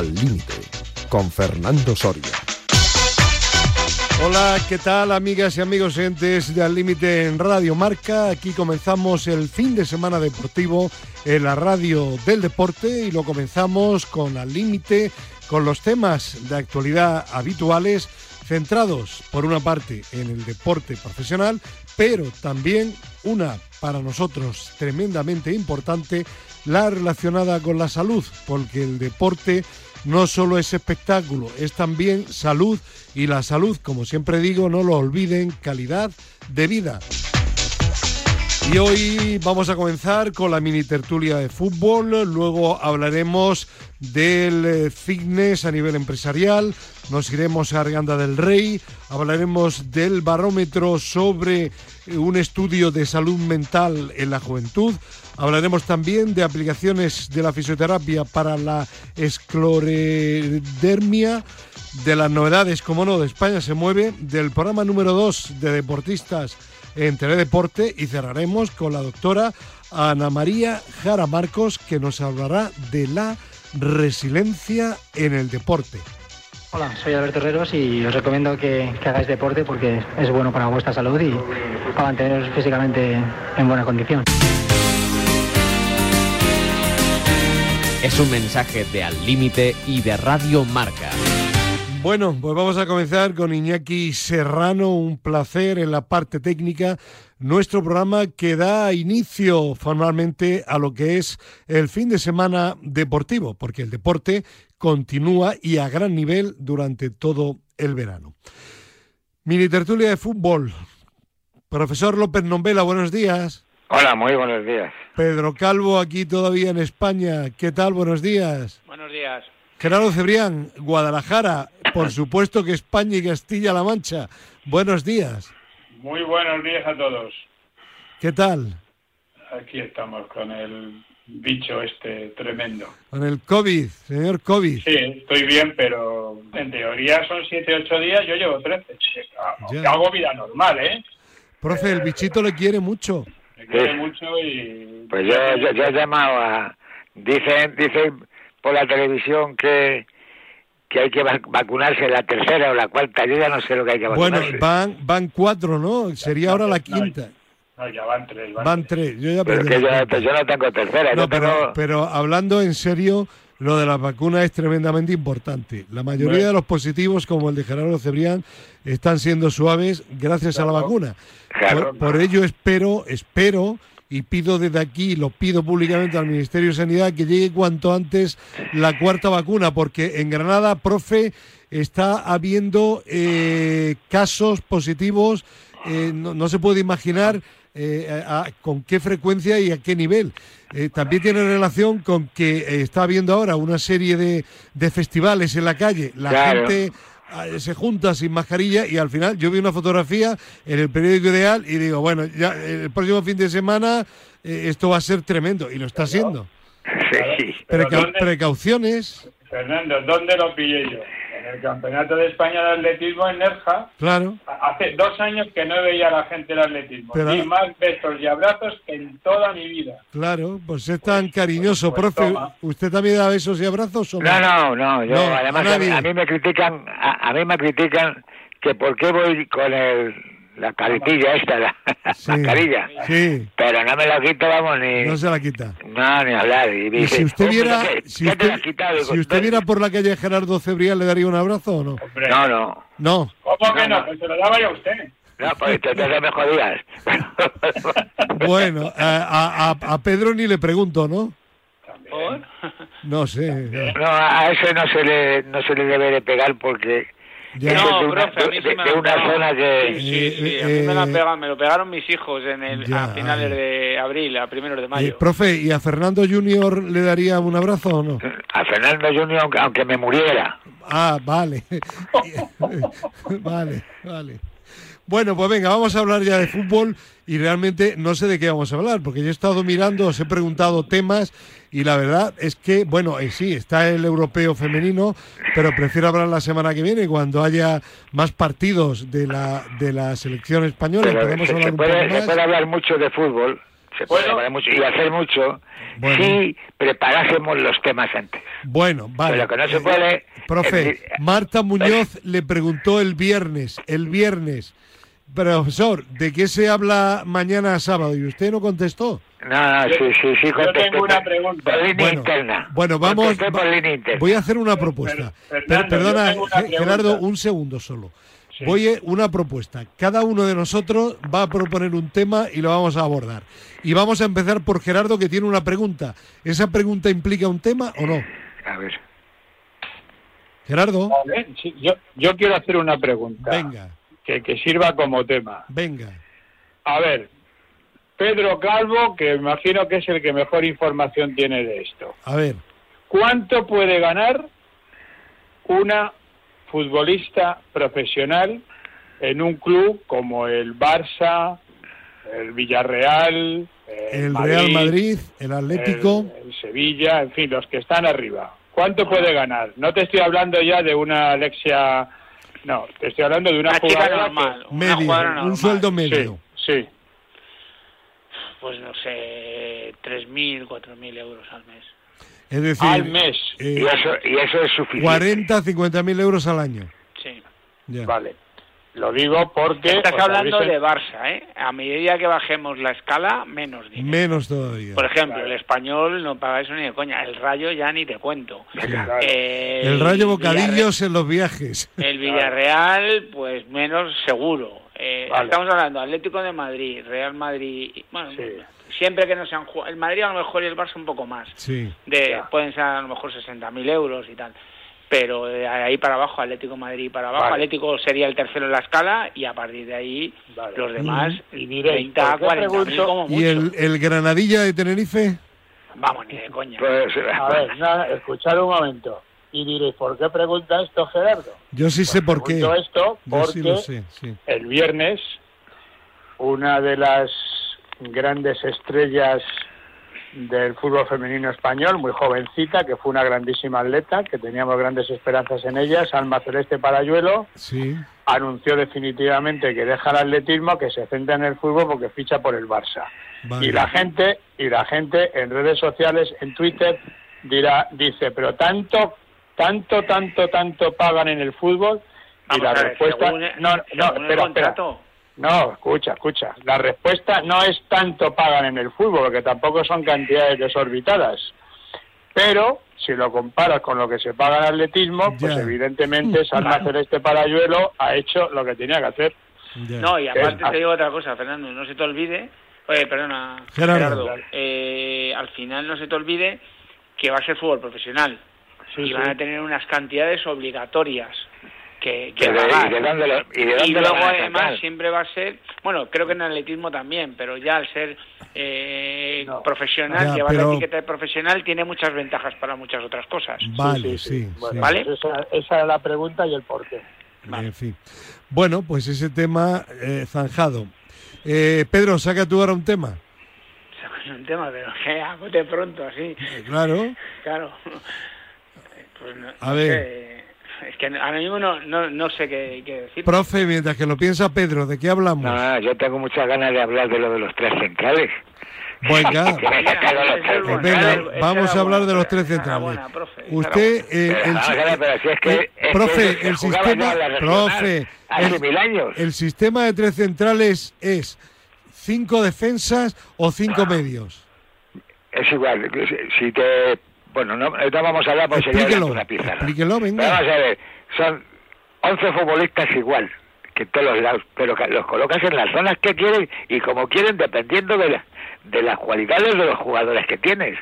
Al Límite, con Fernando Soria. Hola, ¿qué tal amigas y amigos entes de Al Límite en Radio Marca? Aquí comenzamos el fin de semana deportivo en la radio del deporte y lo comenzamos con Al Límite, con los temas de actualidad habituales centrados por una parte en el deporte profesional, pero también una para nosotros tremendamente importante, la relacionada con la salud, porque el deporte no solo es espectáculo, es también salud y la salud, como siempre digo, no lo olviden, calidad de vida. Y hoy vamos a comenzar con la mini tertulia de fútbol, luego hablaremos del eh, fitness a nivel empresarial, nos iremos a Arganda del Rey, hablaremos del barómetro sobre eh, un estudio de salud mental en la juventud, hablaremos también de aplicaciones de la fisioterapia para la esclerodermia, de las novedades, como no, de España se mueve, del programa número 2 de deportistas en Teledeporte y cerraremos con la doctora Ana María Jara Marcos que nos hablará de la resiliencia en el deporte. Hola, soy Alberto Herreros y os recomiendo que, que, hagáis deporte porque es bueno para vuestra salud y para manteneros físicamente en buena condición. Es un mensaje de Al Límite y de Radio Marca. Bueno, pues vamos a comenzar con Iñaki Serrano, un placer en la parte técnica, nuestro programa que da inicio formalmente a lo que es el fin de semana deportivo, porque el deporte continúa y a gran nivel durante todo el verano. Mini tertulia de fútbol. Profesor López Nombela, buenos días. Hola, muy buenos días. Pedro Calvo, aquí todavía en España. ¿Qué tal? Buenos días. Buenos días. Gerardo Cebrián, Guadalajara, por supuesto que España y Castilla-La Mancha. Buenos días. Muy buenos días a todos. ¿Qué tal? Aquí estamos con el bicho este tremendo. Con el COVID, señor COVID. Sí, estoy bien, pero en teoría son 7, 8 días, yo llevo 13. Ya. Hago vida normal, ¿eh? Profe, el bichito le quiere mucho. Le quiere sí. mucho y... Pues yo, yo, yo he llamado a... Dicen, dicen por la televisión que que hay que vacunarse la tercera o la cuarta, yo ya no sé lo que hay que vacunarse. Bueno, van, van cuatro, ¿no? Sería ahora la quinta. No, ya van tres. Van, van tres. Yo ya pero que yo, pues yo, no tengo tercera. No, yo pero, tengo... pero hablando en serio, lo de la vacuna es tremendamente importante. La mayoría bueno. de los positivos, como el de Gerardo Cebrián, están siendo suaves gracias claro. a la vacuna. Claro. Por, por ello espero, espero y pido desde aquí, lo pido públicamente al Ministerio de Sanidad, que llegue cuanto antes la cuarta vacuna, porque en Granada, profe, está habiendo eh, casos positivos, eh, no, no, se puede imaginar eh, a, a, con qué frecuencia y a qué nivel. También tiene relación con que está habiendo ahora una serie de, de festivales en la calle. La claro. gente se junta sin mascarilla y al final yo vi una fotografía en el periódico Ideal y digo, bueno, ya el próximo fin de semana eh, esto va a ser tremendo y lo está siendo. Sí. Preca ¿dónde, precauciones. Fernando, ¿dónde lo pillé yo? En el Campeonato de España de Atletismo en Nerja. Claro. Hace dos años que no veía a la gente del atletismo. Pero, y más besos y abrazos que en toda mi vida. Claro, pues es tan cariñoso, pues, profe. Toma. ¿Usted también da besos y abrazos o no? No, no, no. Yo, no además, a, a, mí me critican, a, a mí me critican que por qué voy con el la caretilla esta, la sí, mascarilla. Sí. Pero no me la quito, vamos, ni... No se la quita. No, ni hablar. Y, dice, ¿Y si usted viera, ¿qué, si qué usted, quitado? si usted viera por la calle Gerardo Cebrián, ¿le daría un abrazo o no? Hombre. No, no. No. ¿Cómo que no? no? Pues se lo daba yo a usted. No, pues entonces me jodías. bueno, a, a, a Pedro ni le pregunto, ¿no? ¿Por? No sé. No, a ese no se le, no se le debe de pegar porque ya. No, de profe, a mí de, me de una zona que... Sí, sí, sí. Eh, a mí me, la eh, pegan, me lo pegaron mis hijos en el, ya, a finales de abril, a primeros de mayo. Eh, profe, ¿y a Fernando Junior le daría un abrazo o no? A Fernando Junior, aunque, aunque me muriera. Ah, vale. vale, vale. Bueno, pues venga, vamos a hablar ya de fútbol y realmente no sé de qué vamos a hablar, porque yo he estado mirando, os he preguntado temas y la verdad es que, bueno, eh, sí, está el europeo femenino, pero prefiero hablar la semana que viene, cuando haya más partidos de la, de la selección española. Pero podemos se, hablar se, puede, un poco más. se puede hablar mucho de fútbol. Se puede llamar mucho y hacer mucho si preparásemos los temas antes. Bueno, vale. Pero que no se puede... profe, Marta Muñoz le preguntó el viernes, el viernes, profesor, ¿de qué se habla mañana sábado? Y usted no contestó. No, no, sí, sí, sí, Yo tengo una pregunta. Por línea Bueno, interna. bueno, vamos. Contesté por va- línea interna. voy a hacer una propuesta. Fer- Per- Fernando, perdona, una Gerardo, un segundo solo. Sí. Voy a una propuesta. Cada uno de nosotros va a proponer un tema y lo vamos a abordar. Y vamos a empezar por Gerardo, que tiene una pregunta. ¿Esa pregunta implica un tema o no? A ver. Gerardo, Vale, sí, yo, yo quiero hacer una pregunta venga, que, que sirva como tema. venga. A ver, Pedro Calvo, que me imagino que es el que mejor información tiene de esto. A ver, ¿Cuánto puede ganar una futbolista profesional en un club como el Barça, el Villarreal, el Real Madrid, el Atlético. el, el Sevilla, en fin, los que están arriba? ¿Cuánto puede ganar? No te estoy hablando ya de una Alexia, no, te estoy hablando de una, Una chica jugadora normal, una medio, jugadora un normal. sueldo que- medio. sí, sí. Pues no sé, 3.000, 4.000 euros al mes. Es decir, al mes. eh, Y eso, y eso es suficiente. 40, 50 mil euros al año. Sí. Ya. Vale. Lo digo porque Estás os hablando de Barça, ¿eh? A medida que bajemos la escala, menos dinero. Menos todavía. Por ejemplo, Claro. el español no paga eso ni de coña. El Rayo ya ni te cuento. Claro. Eh, El rayo Villarreal- bocadillos en los viajes. El Villarreal, pues menos seguro. Eh, Vale. Estamos hablando Atlético de Madrid, Real Madrid. Bueno, Sí. siempre que no sean El Madrid a lo mejor y el Barça un poco más. Sí. De, Ya. Pueden ser a lo mejor 60.000 euros y tal. Pero de ahí para abajo, Atlético Madrid para abajo. Vale. Atlético sería el tercero en la escala y a partir de ahí Vale. los demás, Y diréis, 30, ¿por qué 40 mil pregunto? como mucho. ¿Y el, el Granadilla de Tenerife? Vamos, ni de coña. Pues, A ver, nada, escuchad un momento. Y diréis, ¿por qué pregunta esto Gerardo? Yo sí sé por qué. Esto Yo sí lo porque sé, sí. el viernes una de las grandes estrellas del fútbol femenino español, muy jovencita, que fue una grandísima atleta, que teníamos grandes esperanzas en ella, Salma Celeste Parayuelo, Sí. anunció definitivamente que deja el atletismo, que se centra en el fútbol porque ficha por el Barça. Vale. Y la gente, y la gente en redes sociales, en Twitter, dirá, dice, pero tanto, tanto, tanto, tanto pagan en el fútbol. y Vamos la ver, respuesta, según no, no, según el espera, espera. contrato. No, escucha, escucha. La respuesta no es tanto pagan en el fútbol, porque tampoco son cantidades desorbitadas. Pero si lo comparas con lo que se paga en atletismo, pues evidentemente Salma Celeste Parayuelo ha hecho lo que tenía que hacer. Ya. No, y aparte Es- te digo otra cosa, Fernando, no se te olvide, oye, perdona, Gerardo. Gerardo, eh, al final no se te olvide que va a ser fútbol profesional Sí, y sí. van a tener unas cantidades obligatorias que, que ¿Y de, pagar. y de dónde lo, y de dónde Y lo luego además siempre va a ser, bueno, creo que en atletismo también, pero ya al ser eh, No. profesional, Ya, llevar pero- la etiqueta de profesional tiene muchas ventajas para muchas otras cosas. Vale, sí. Bueno, sí. ¿Vale? pues esa, esa es la pregunta y el porqué. En fin. Bueno, pues ese tema eh, zanjado. Eh, Pedro, saca tú ahora un tema. Un tema, pero que a bote pronto, así. Eh, Claro. Claro. Pues no, A no ver. sé. Es que ahora mismo no, no, no sé qué, qué decir. Profe, mientras que lo piensa Pedro, ¿de qué hablamos? No, no, yo tengo muchas ganas de hablar de lo de los tres centrales. Venga, Que me sacaron los tres pues Esa venga, vamos a hablar de los tres centrales. Usted, profe, el sistema, profe, hace el, mil años. el sistema de tres centrales es cinco defensas o cinco medios. Es igual, si te... Bueno, no, no vamos a hablar porque sería Explíquelo, una pizarra. explíquelo, Pero venga. vamos a ver, son 11 futbolistas igual, que en todos los lados, pero los colocas en las zonas que quieren y como quieren, dependiendo de, la- de las cualidades de los jugadores que tienes.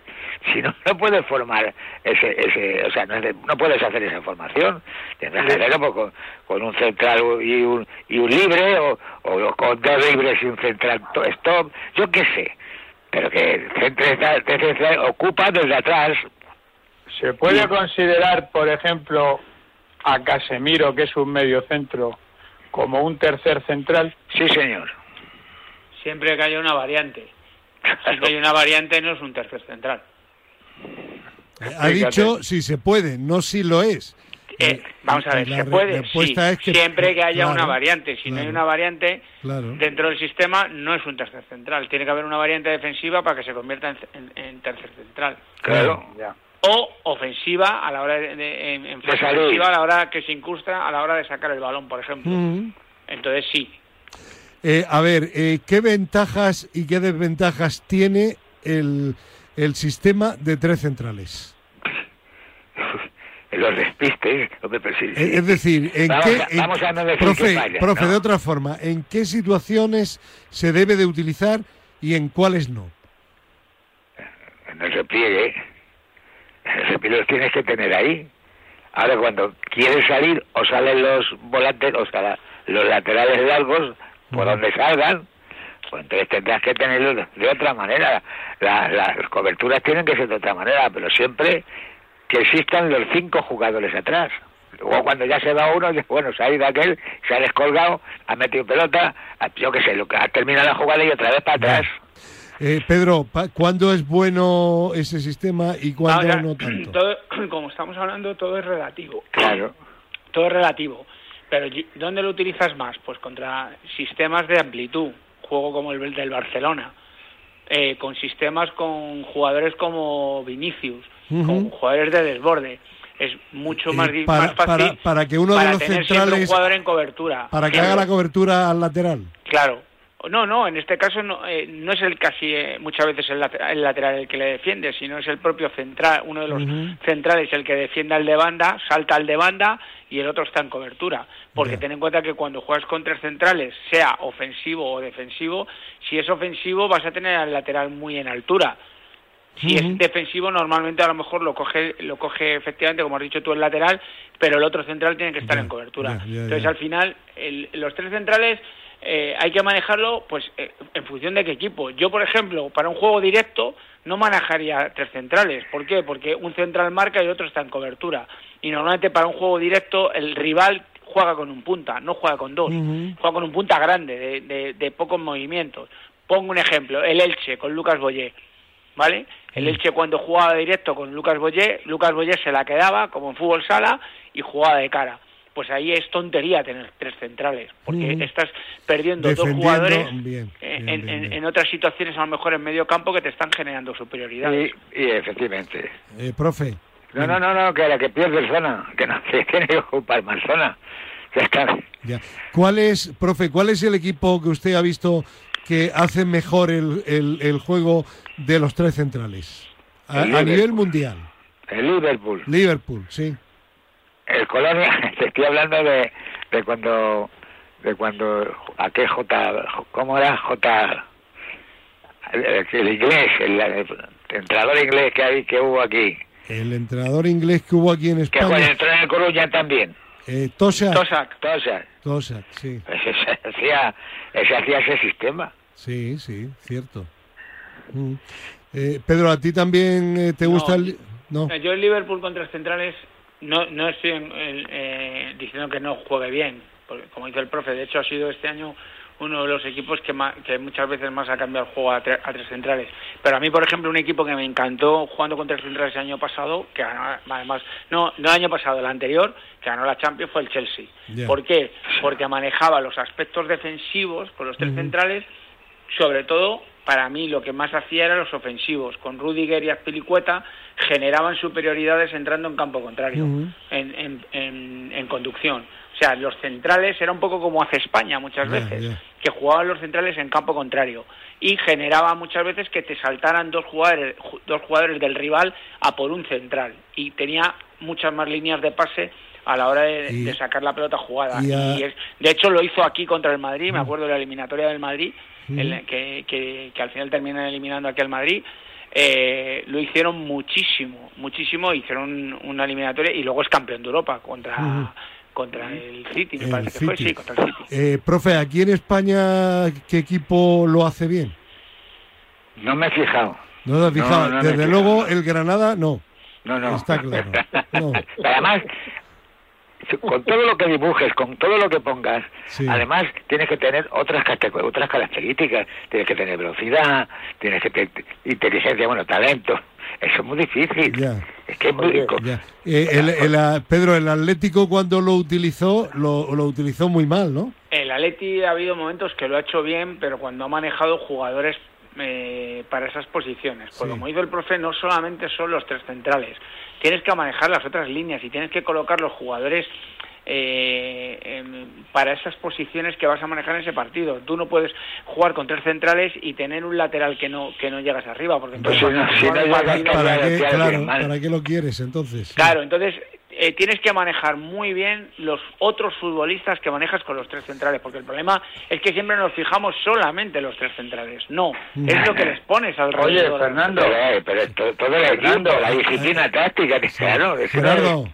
Si no, no puedes formar ese, ese o sea, no, es de- no puedes hacer esa formación. Tendrás que hacerlo pues, con, con un central y un, y un libre, o, o con dos libres y un central to- stop, yo qué sé. Pero que el central, el central ocupa desde atrás ¿Se puede considerar, por ejemplo, a Casemiro, que es un medio centro, como un tercer central? Sí, señor. Siempre que haya una variante. Si no hay una variante, no es un tercer central. Ha dicho si se puede, no si lo es. Eh, vamos a ver, la se puede, respuesta sí, es que- siempre que haya claro, una variante. Si no hay una variante, Claro. dentro del sistema no es un tercer central. Tiene que haber una variante defensiva para que se convierta en, en- en tercer central. Claro. Ya. O ofensiva a la hora de, de- en, en fase salir. ofensiva a la hora que se incrusta a la hora de sacar el balón, por ejemplo. Mm. Entonces sí. Eh, a ver, eh, ¿qué ventajas y qué desventajas tiene el, el sistema de tres centrales? Los despistes, hombre, pero sí, sí. Eh, Es decir, ¿en Vamos qué, a- en- vamos a no decir profe, que falla, profe, ¿no? de otra forma, ¿en qué situaciones se debe de utilizar y en cuáles no? en el repliegue, los tienes que tener ahí. Ahora cuando quieres salir o salen los volantes, o sea, los laterales largos, por donde salgan, pues entonces tendrás que tenerlos de, otra manera. La- la- las coberturas tienen que ser de otra manera, pero siempre que existan los cinco jugadores atrás. Luego cuando ya se va uno, bueno, se ha ido aquel, se ha descolgado, ha metido pelota, yo qué sé, lo que ha terminado la jugada y otra vez para atrás. Eh, Pedro, ¿cuándo es bueno ese sistema y cuándo Ahora, no tanto? todo- como estamos hablando, todo es relativo. Claro. Todo es relativo. Pero ¿dónde lo utilizas más? Pues contra sistemas de amplitud, juego como el del Barcelona, eh, con sistemas con jugadores como Vinicius, con jugadores de desborde. Es mucho Eh, más, di- para- más fácil para- para que uno de los tener un centrales- jugador en cobertura. Para que Claro. haga la cobertura al lateral. Claro. No, no, en este caso no, eh, no es el casi eh, muchas veces el, lateral, el lateral el que le defiende, sino es el propio central, uno de los centrales el que defiende al de banda, salta al de banda y el otro está en cobertura. Porque ten en cuenta que cuando juegas con tres centrales, sea ofensivo o defensivo, si es ofensivo vas a tener al lateral muy en altura. Si es defensivo, normalmente a lo mejor lo coge, lo coge efectivamente, como has dicho tú, el lateral, pero el otro central tiene que estar en cobertura. Entonces, al final, el- los tres centrales eh, hay que manejarlo pues eh, en función de qué equipo. Yo, por ejemplo, para un juego directo no manejaría tres centrales. ¿Por qué? Porque un central marca y el otro está en cobertura. Y normalmente para un juego directo el rival juega con un punta, no juega con dos. Juega con un punta grande, de, de- de pocos movimientos. Pongo un ejemplo, el Elche con Lucas Boyé. ¿Vale? El Elche cuando jugaba directo con Lucas Boyé, Lucas Boyé se la quedaba como en fútbol sala y jugaba de cara. Pues ahí es tontería tener tres centrales, porque Ujú. estás perdiendo dos jugadores bien, bien, en, bien, en- bien. en otras situaciones, a lo mejor en medio campo, que te están generando superioridades. Y, y efectivamente. Eh, profe. No, no, no, no, que la que pierde zona, que no, que tiene que ocupar más zona. Ya está. Ya. ¿Cuál es, profe, cuál es el equipo que usted ha visto que hace mejor el, el- el juego de los tres centrales? A, a nivel mundial. El Liverpool, Liverpool, sí. El Colonia, te estoy hablando de, de cuando, de cuando, aquel J, ¿cómo era? J, el, el inglés, el, el entrenador inglés que, hay, que hubo aquí, El entrenador inglés que hubo aquí en que fue España, entró en el Coruña también, eh, Tosak. Tosak, Tosa, Tosak, sí. ese, hacía, ese hacía ese sistema. Sí, sí, cierto. Mm. Eh, Pedro, ¿a ti también eh, te No. gusta el...? No. Eh, Yo el Liverpool con tres centrales no, no estoy eh, diciendo que no juegue bien, porque como dice el profe, de hecho ha sido este año uno de los equipos que, ma- que muchas veces más ha cambiado el juego a, tre- a tres centrales. Pero a mí, por ejemplo, un equipo que me encantó jugando con tres centrales el año pasado, que ganó, además, no, no el año pasado, el anterior, que ganó la Champions fue el Chelsea. ¿Por qué? Porque manejaba los aspectos defensivos con los tres centrales sobre todo para mí lo que más hacía eran los ofensivos. Con Rudiger y Azpilicueta generaban superioridades entrando en campo contrario, en, en- en- en conducción. O sea, los centrales era un poco como hace España muchas veces, que jugaban los centrales en campo contrario y generaba muchas veces que te saltaran dos jugadores, ju- dos jugadores del rival a por un central y tenía muchas más líneas de pase a la hora de, Y- de sacar la pelota jugada. y es- de hecho, lo hizo aquí contra el Madrid, me acuerdo de la eliminatoria del Madrid, el- que, que, que al final terminan eliminando aquí al Madrid. Eh, lo hicieron muchísimo, muchísimo, hicieron una eliminatoria y luego es campeón de Europa contra, contra el City, me El parece que fue, City. sí, contra el City. Eh, profe, aquí en España, ¿qué equipo lo hace bien? No me he fijado. No te has fijado. no Desde fijado. luego, el Granada, no. No, no. Está claro. No. Pero además, con todo lo que dibujes, con todo lo que pongas, Sí. además tienes que tener otras otras características, tienes que tener velocidad, tienes que tener inteligencia, bueno, talento. Eso es muy difícil. Ya. Es que es muy Oye, co- Ya. Eh, el- el- a- Pedro, el Atlético cuando lo utilizó, lo, lo utilizó muy mal, ¿no? El Atleti ha habido momentos que lo ha hecho bien, pero cuando ha manejado jugadores eh, para esas posiciones. Pues Sí. como dice el profe, no solamente son los tres centrales, tienes que manejar las otras líneas y tienes que colocar los jugadores eh, em, para esas posiciones que vas a manejar en ese partido. Tú no puedes jugar con tres centrales y tener un lateral que no que no llegas arriba, porque Pues si no- si no ¿Para qué, claro. ¿Para qué lo quieres entonces? Claro, entonces eh, tienes que manejar muy bien los otros futbolistas que manejas con los tres centrales, porque el problema es que siempre nos fijamos solamente en los tres centrales. No, es lo que les pones alrededor. Oye, Fernando. pero, eh, pero todo el Fernando. equipo, la disciplina táctica, que claro, Gerardo,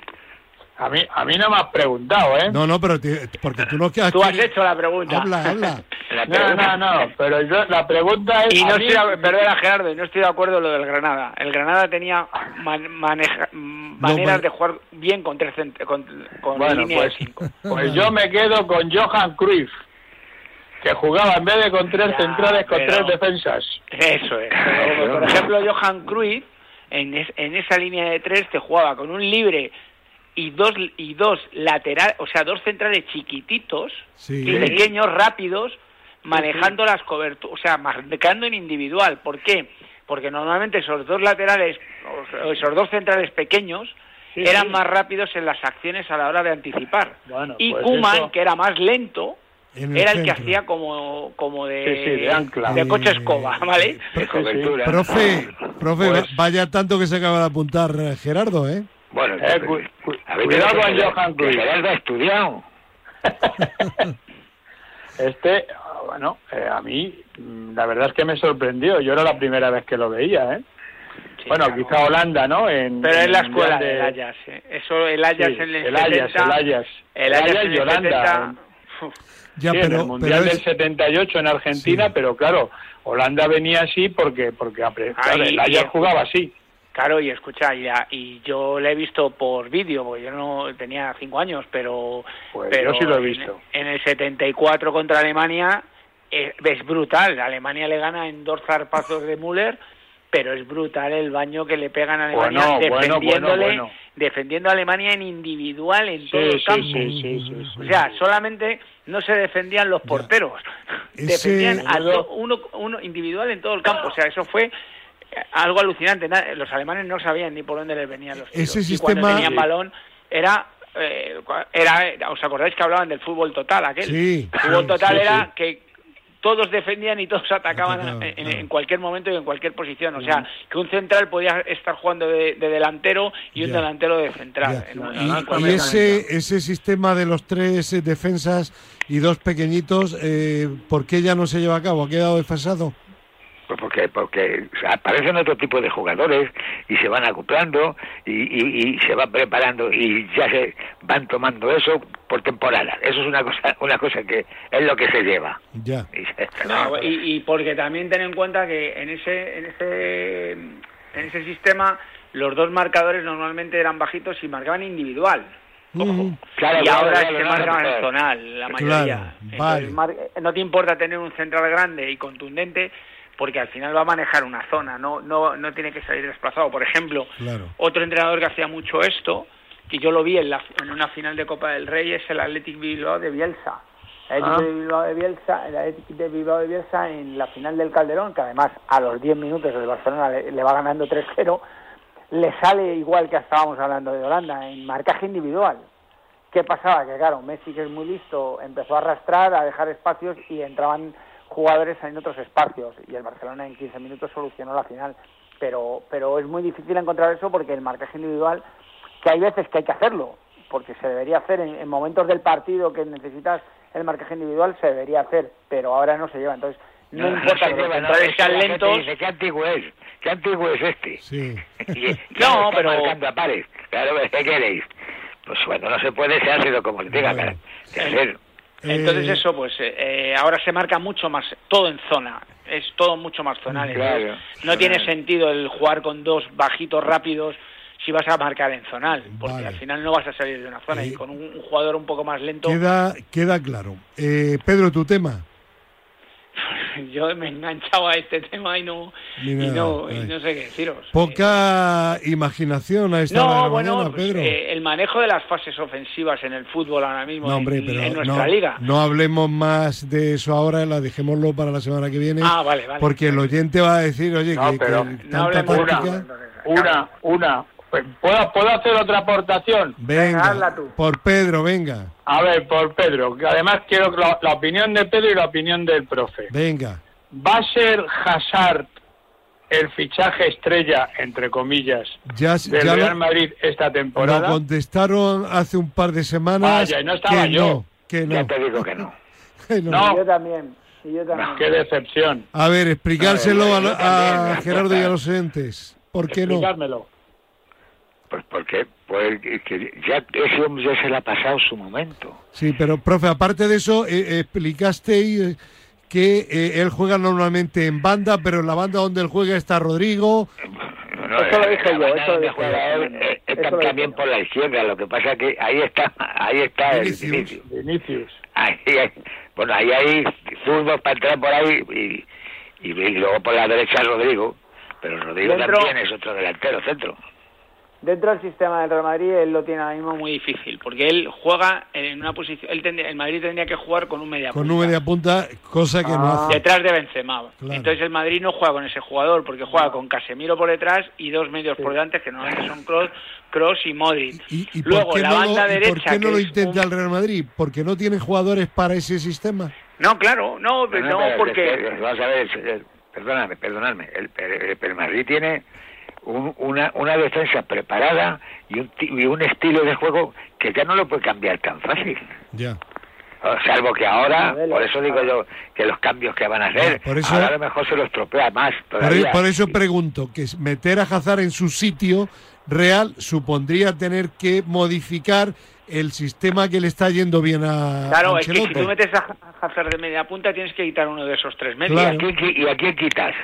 A mí, a mí no me has preguntado, ¿eh? no, no, pero te- porque tú no has Tú has hecho la pregunta. Habla, habla. la No, no, no, pero yo, la pregunta es... Y no estoy, de- perdona Gerardo, y no estoy de acuerdo en lo del Granada. El Granada tenía man- maneja- maneras pero- de jugar bien con tres cent- con, con Bueno, línea pues, de cinco. pues yo me quedo con Johan Cruyff, que jugaba en vez de con tres Ya, centrales, con pero- tres defensas. Eso es. Pero, por ejemplo, Johan Cruyff, en, es- en esa línea de tres, te jugaba con un libre y dos y dos laterales, o sea, dos centrales chiquititos Sí. y pequeños, rápidos, manejando las coberturas, o sea, marcando en individual. ¿Por qué? Porque normalmente esos dos laterales, o esos dos centrales pequeños, Sí, eran sí. más rápidos en las acciones a la hora de anticipar. Bueno, y pues Kuman, eso- que era más lento, el era el que hacía como, como de, Sí, sí, de ancla. de coche escoba, ¿vale? de cobertura. Profe, profe, Pues- va- vaya tanto que se acaba de apuntar Gerardo, ¿eh? Bueno, Eh, cu- cu- cuidado con Johan Cruyff. Ha estudiado. Este, ah, bueno, eh, a mí mm, la verdad es que me sorprendió. Yo era la primera vez que lo veía, ¿eh? Sí, bueno, claro. quizá Holanda, ¿no? En, Pero en es la el escuela del Ajax, ¿eh? Eso, el Ajax Sí, en el, el Ajax, 70, el Ajax. el El Ajax Ajax en y el Holanda, 70, uf, Ya, sí, en pero, el Mundial pero del es- 78 en Argentina, Sí. pero claro, Holanda venía así porque porque claro, Ahí, el Ajax bien. jugaba así. Claro, y escucha, y, a- y yo lo he visto por vídeo, porque yo no tenía cinco años, pero, Pues pero yo sí lo he visto. En, el 74 contra Alemania eh, es brutal. Alemania le gana en dos zarpazos de Müller, pero es brutal el baño que le pegan a Alemania Bueno, defendiéndole, bueno, bueno. defendiendo a Alemania en individual en todo Sí, el sí, campo. sí, sí, sí, sí. O sea, solamente no se defendían los porteros, Ese- defendían a uno, uno individual en todo el campo. O sea, eso fue algo alucinante. Na- Los alemanes no sabían ni por dónde les venían los tiros. Ese y cuando tenían balón era... eh, era ¿Os acordáis que hablaban del fútbol total aquel? Sí, El fútbol total sí, era sí. que todos defendían y todos atacaban en, en- claro. en cualquier momento y en cualquier posición. O sea, que un central podía estar jugando de, de delantero y un Ya. delantero de central. En- Y, ese, ese sistema de los tres eh, defensas y dos pequeñitos, eh, ¿por qué ya no se lleva a cabo? ¿Ha quedado desfasado? Pues porque, porque aparecen otro tipo de jugadores y se van acoplando y, y, y se van preparando y ya se van tomando eso por temporada. Eso es una cosa, una cosa que es lo que se lleva. Ya. Y se- No, y, y porque también ten en cuenta que en ese, en ese, en ese sistema los dos marcadores normalmente eran bajitos y marcaban individual. Ujú. Claro, y ahora claro, se no, marcaban claro. zonal, la Claro, mayoría. vale. Entonces, mar- no te importa tener un central grande y contundente porque al final va a manejar una zona, no, no, no tiene que salir desplazado. Por ejemplo, Claro. otro entrenador que hacía mucho esto, que yo lo vi en, la- en una final de Copa del Rey, es el Athletic Bilbao de Bielsa. El Athletic Ah. de Bilbao de Bielsa, el Athletic de Bilbao de Bielsa en la final del Calderón, que además a los 10 minutos el Barcelona le, le va ganando 3-0, le sale igual que estábamos hablando de Holanda, en marcaje individual. ¿Qué pasaba? Que claro, Messi, que es muy listo, empezó a arrastrar, a dejar espacios y entraban jugadores en otros espacios. Y el Barcelona en 15 minutos solucionó la final. Pero, pero es muy difícil encontrar eso porque el marcaje individual, que hay veces que hay que hacerlo, porque se debería hacer en, en momentos del partido que necesitas el marcaje individual, se debería hacer, pero ahora no se lleva. Entonces, no, importa se que los lleva, no, centrales es que sean la gente lentos. Dice, ¿Qué antiguo es? ¿Qué antiguo es este? Sí. Y- No, pero- marcando a pares. Claro, ¿qué queréis? Pues cuando no se puede, se hace lo como le diga Bueno. que hacer. Entonces Eh, eso, pues eh, eh, ahora se marca mucho más, todo en zona, es todo mucho más zonal. Claro. entonces no tiene sentido el jugar con dos bajitos rápidos si vas a marcar en zonal, porque Vale. al final no vas a salir de una zona Eh, y con un, un jugador un poco más lento, Queda, queda claro. Eh, Pedro, tu tema. yo me he enganchado a este tema y no, Mira, y no, y no sé qué deciros. Poca imaginación a esta hora de No, la bueno, mañana, pues, Pedro. eh, el manejo de las fases ofensivas en el fútbol ahora mismo no, en- hombre, en, pero nuestra no, liga. no hablemos más de eso ahora, la dejémoslo para la semana que viene. Ah, vale, vale. Porque el oyente va a decir, oye, No, que, pero que no tanta táctica. Una, una. Pues, ¿Puedo, ¿Puedo hacer otra aportación? Venga, hazla tú. por Pedro, venga, A ver, por Pedro, que además quiero la, la opinión de Pedro y la opinión del profe. venga. ¿Va a ser Hazard el fichaje estrella, entre comillas, Ya, del ya Real lo, Madrid esta lo temporada? contestaron hace un par de semanas Vaya, y no estaba que yo. no, que Ya no. te digo que no. que no. No. Yo también, y yo también. ¡Qué decepción! A ver, explicárselo A a, ver. Gerardo y a los oyentes. ¿Por qué no? Pues porque pues, que ya ese hombre ya se le ha pasado su momento. Sí, pero profe, aparte de eso, eh, eh, que eh, él juega normalmente en banda, pero en la banda donde él juega está Rodrigo. No, Eso lo dije yo, eso lo donde dije él, también por la izquierda, lo que pasa que ahí está, ahí está el Vinicius. Vinicius. Vinicius. Ahí hay- bueno, ahí hay zurdos para entrar por ahí y, y, y luego por la derecha Rodrigo, pero Rodrigo Dentro- también es otro delantero centro. Dentro del sistema del Real Madrid él lo tiene ahora mismo muy difícil, porque él juega en una posición, él tendría- el Madrid tendría que jugar con un media Con punta, un media punta, cosa que no Ah. hace. detrás de Benzema. Claro. Entonces el Madrid no juega con ese jugador, porque juega con Casemiro por detrás y dos medios por delante que normalmente son Kroos, Kroos y Modric. ¿Y, y Luego por qué la no, banda lo, derecha por qué no lo intenta un- el Real Madrid? ¿Porque no tiene jugadores para ese sistema? No, claro, no, Pero no, pero porque vamos a ver, el- perdóname, perdóname, el, el- el Madrid tiene un- una, una defensa preparada y un, ti- y un estilo de juego que ya no lo puede cambiar tan fácil. Ya. O- Salvo que ahora, por eso digo yo que los cambios que van a hacer, Por eso- ahora a lo mejor se los estropea más todavía. e- por eso pregunto, que meter a Hazard en su sitio real supondría tener que modificar el sistema que le está yendo bien a Claro, es que si tú metes a Hazard de media punta tienes que quitar uno de esos tres medios. ¿Y, Claro. a quién, qui- ¿Y a quién quitas?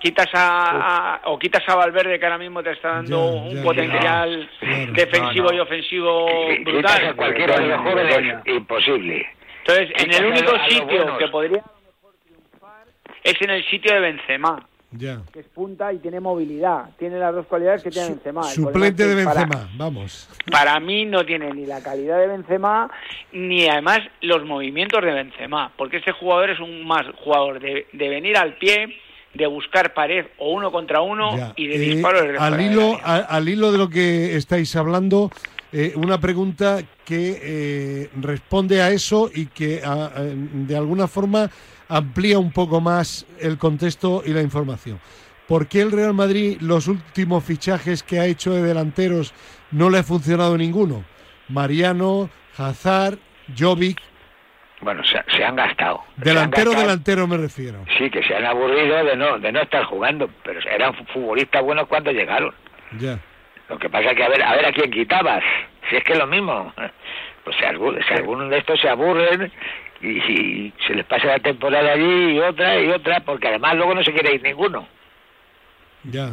Quitas a, a- o quitas a Valverde que ahora mismo te está dando Ya, un ya, potencial Claro. defensivo No, no. y ofensivo Quitas a brutal. cualquiera de los jóvenes, imposible. Entonces, en el a único a sitio que podría a lo mejor triunfar es en el sitio de Benzema. Ya. que es punta y tiene movilidad. Tiene las dos cualidades que tiene Su- Benzema. El suplente de Benzema, vamos. Para mí no tiene ni la calidad de Benzema ni además los movimientos de Benzema, porque este jugador es un más jugador de, de venir al pie, de buscar pared o uno contra uno Ya. y de Eh, disparos desde al hilo a- al hilo de lo que estáis hablando eh, una pregunta que eh, responde a eso y que a- a- de alguna forma amplía un poco más el contexto y la información. ¿Por qué el Real Madrid los últimos fichajes que ha hecho de delanteros no le ha funcionado ninguno? Mariano, Hazard, Jovic, Bueno, se, se han gastado. Han delantero, gastado. delantero me refiero. Sí, que se han aburrido de no, de no estar jugando, pero eran futbolistas buenos cuando llegaron. Ya. Lo que pasa es que a ver, a ver a quién quitabas. Si es que es lo mismo. Pues si, algunos de estos se aburren y, y se les pasa la temporada allí y otra y otra, porque además luego no se quiere ir ninguno. Ya.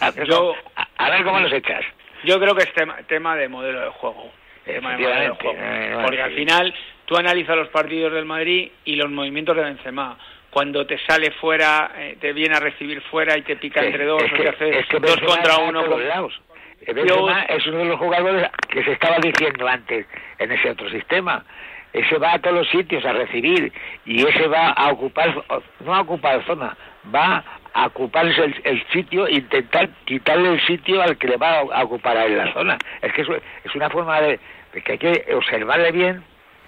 A ver, Yo- a, a ver cómo los echas. Yo creo que es tema, tema de modelo de juego. Tema de modelo de Efectivamente, juego. eh, Porque al final tú analizas los partidos del Madrid y los movimientos de Benzema. Cuando te sale fuera, eh, te viene a recibir fuera y te pica entre dos, es o que, te hace es que dos Benzema contra uno. con- lados. Eh, Benzema es uno de los jugadores que se estaba diciendo antes en ese otro sistema. Ese va a todos los sitios a recibir y ese va a ocupar, no a ocupar zona, va a ocupar el, el sitio, intentar quitarle el sitio al que le va a, a ocupar a él la zona. Es que es, es una forma de, de que hay que observarle bien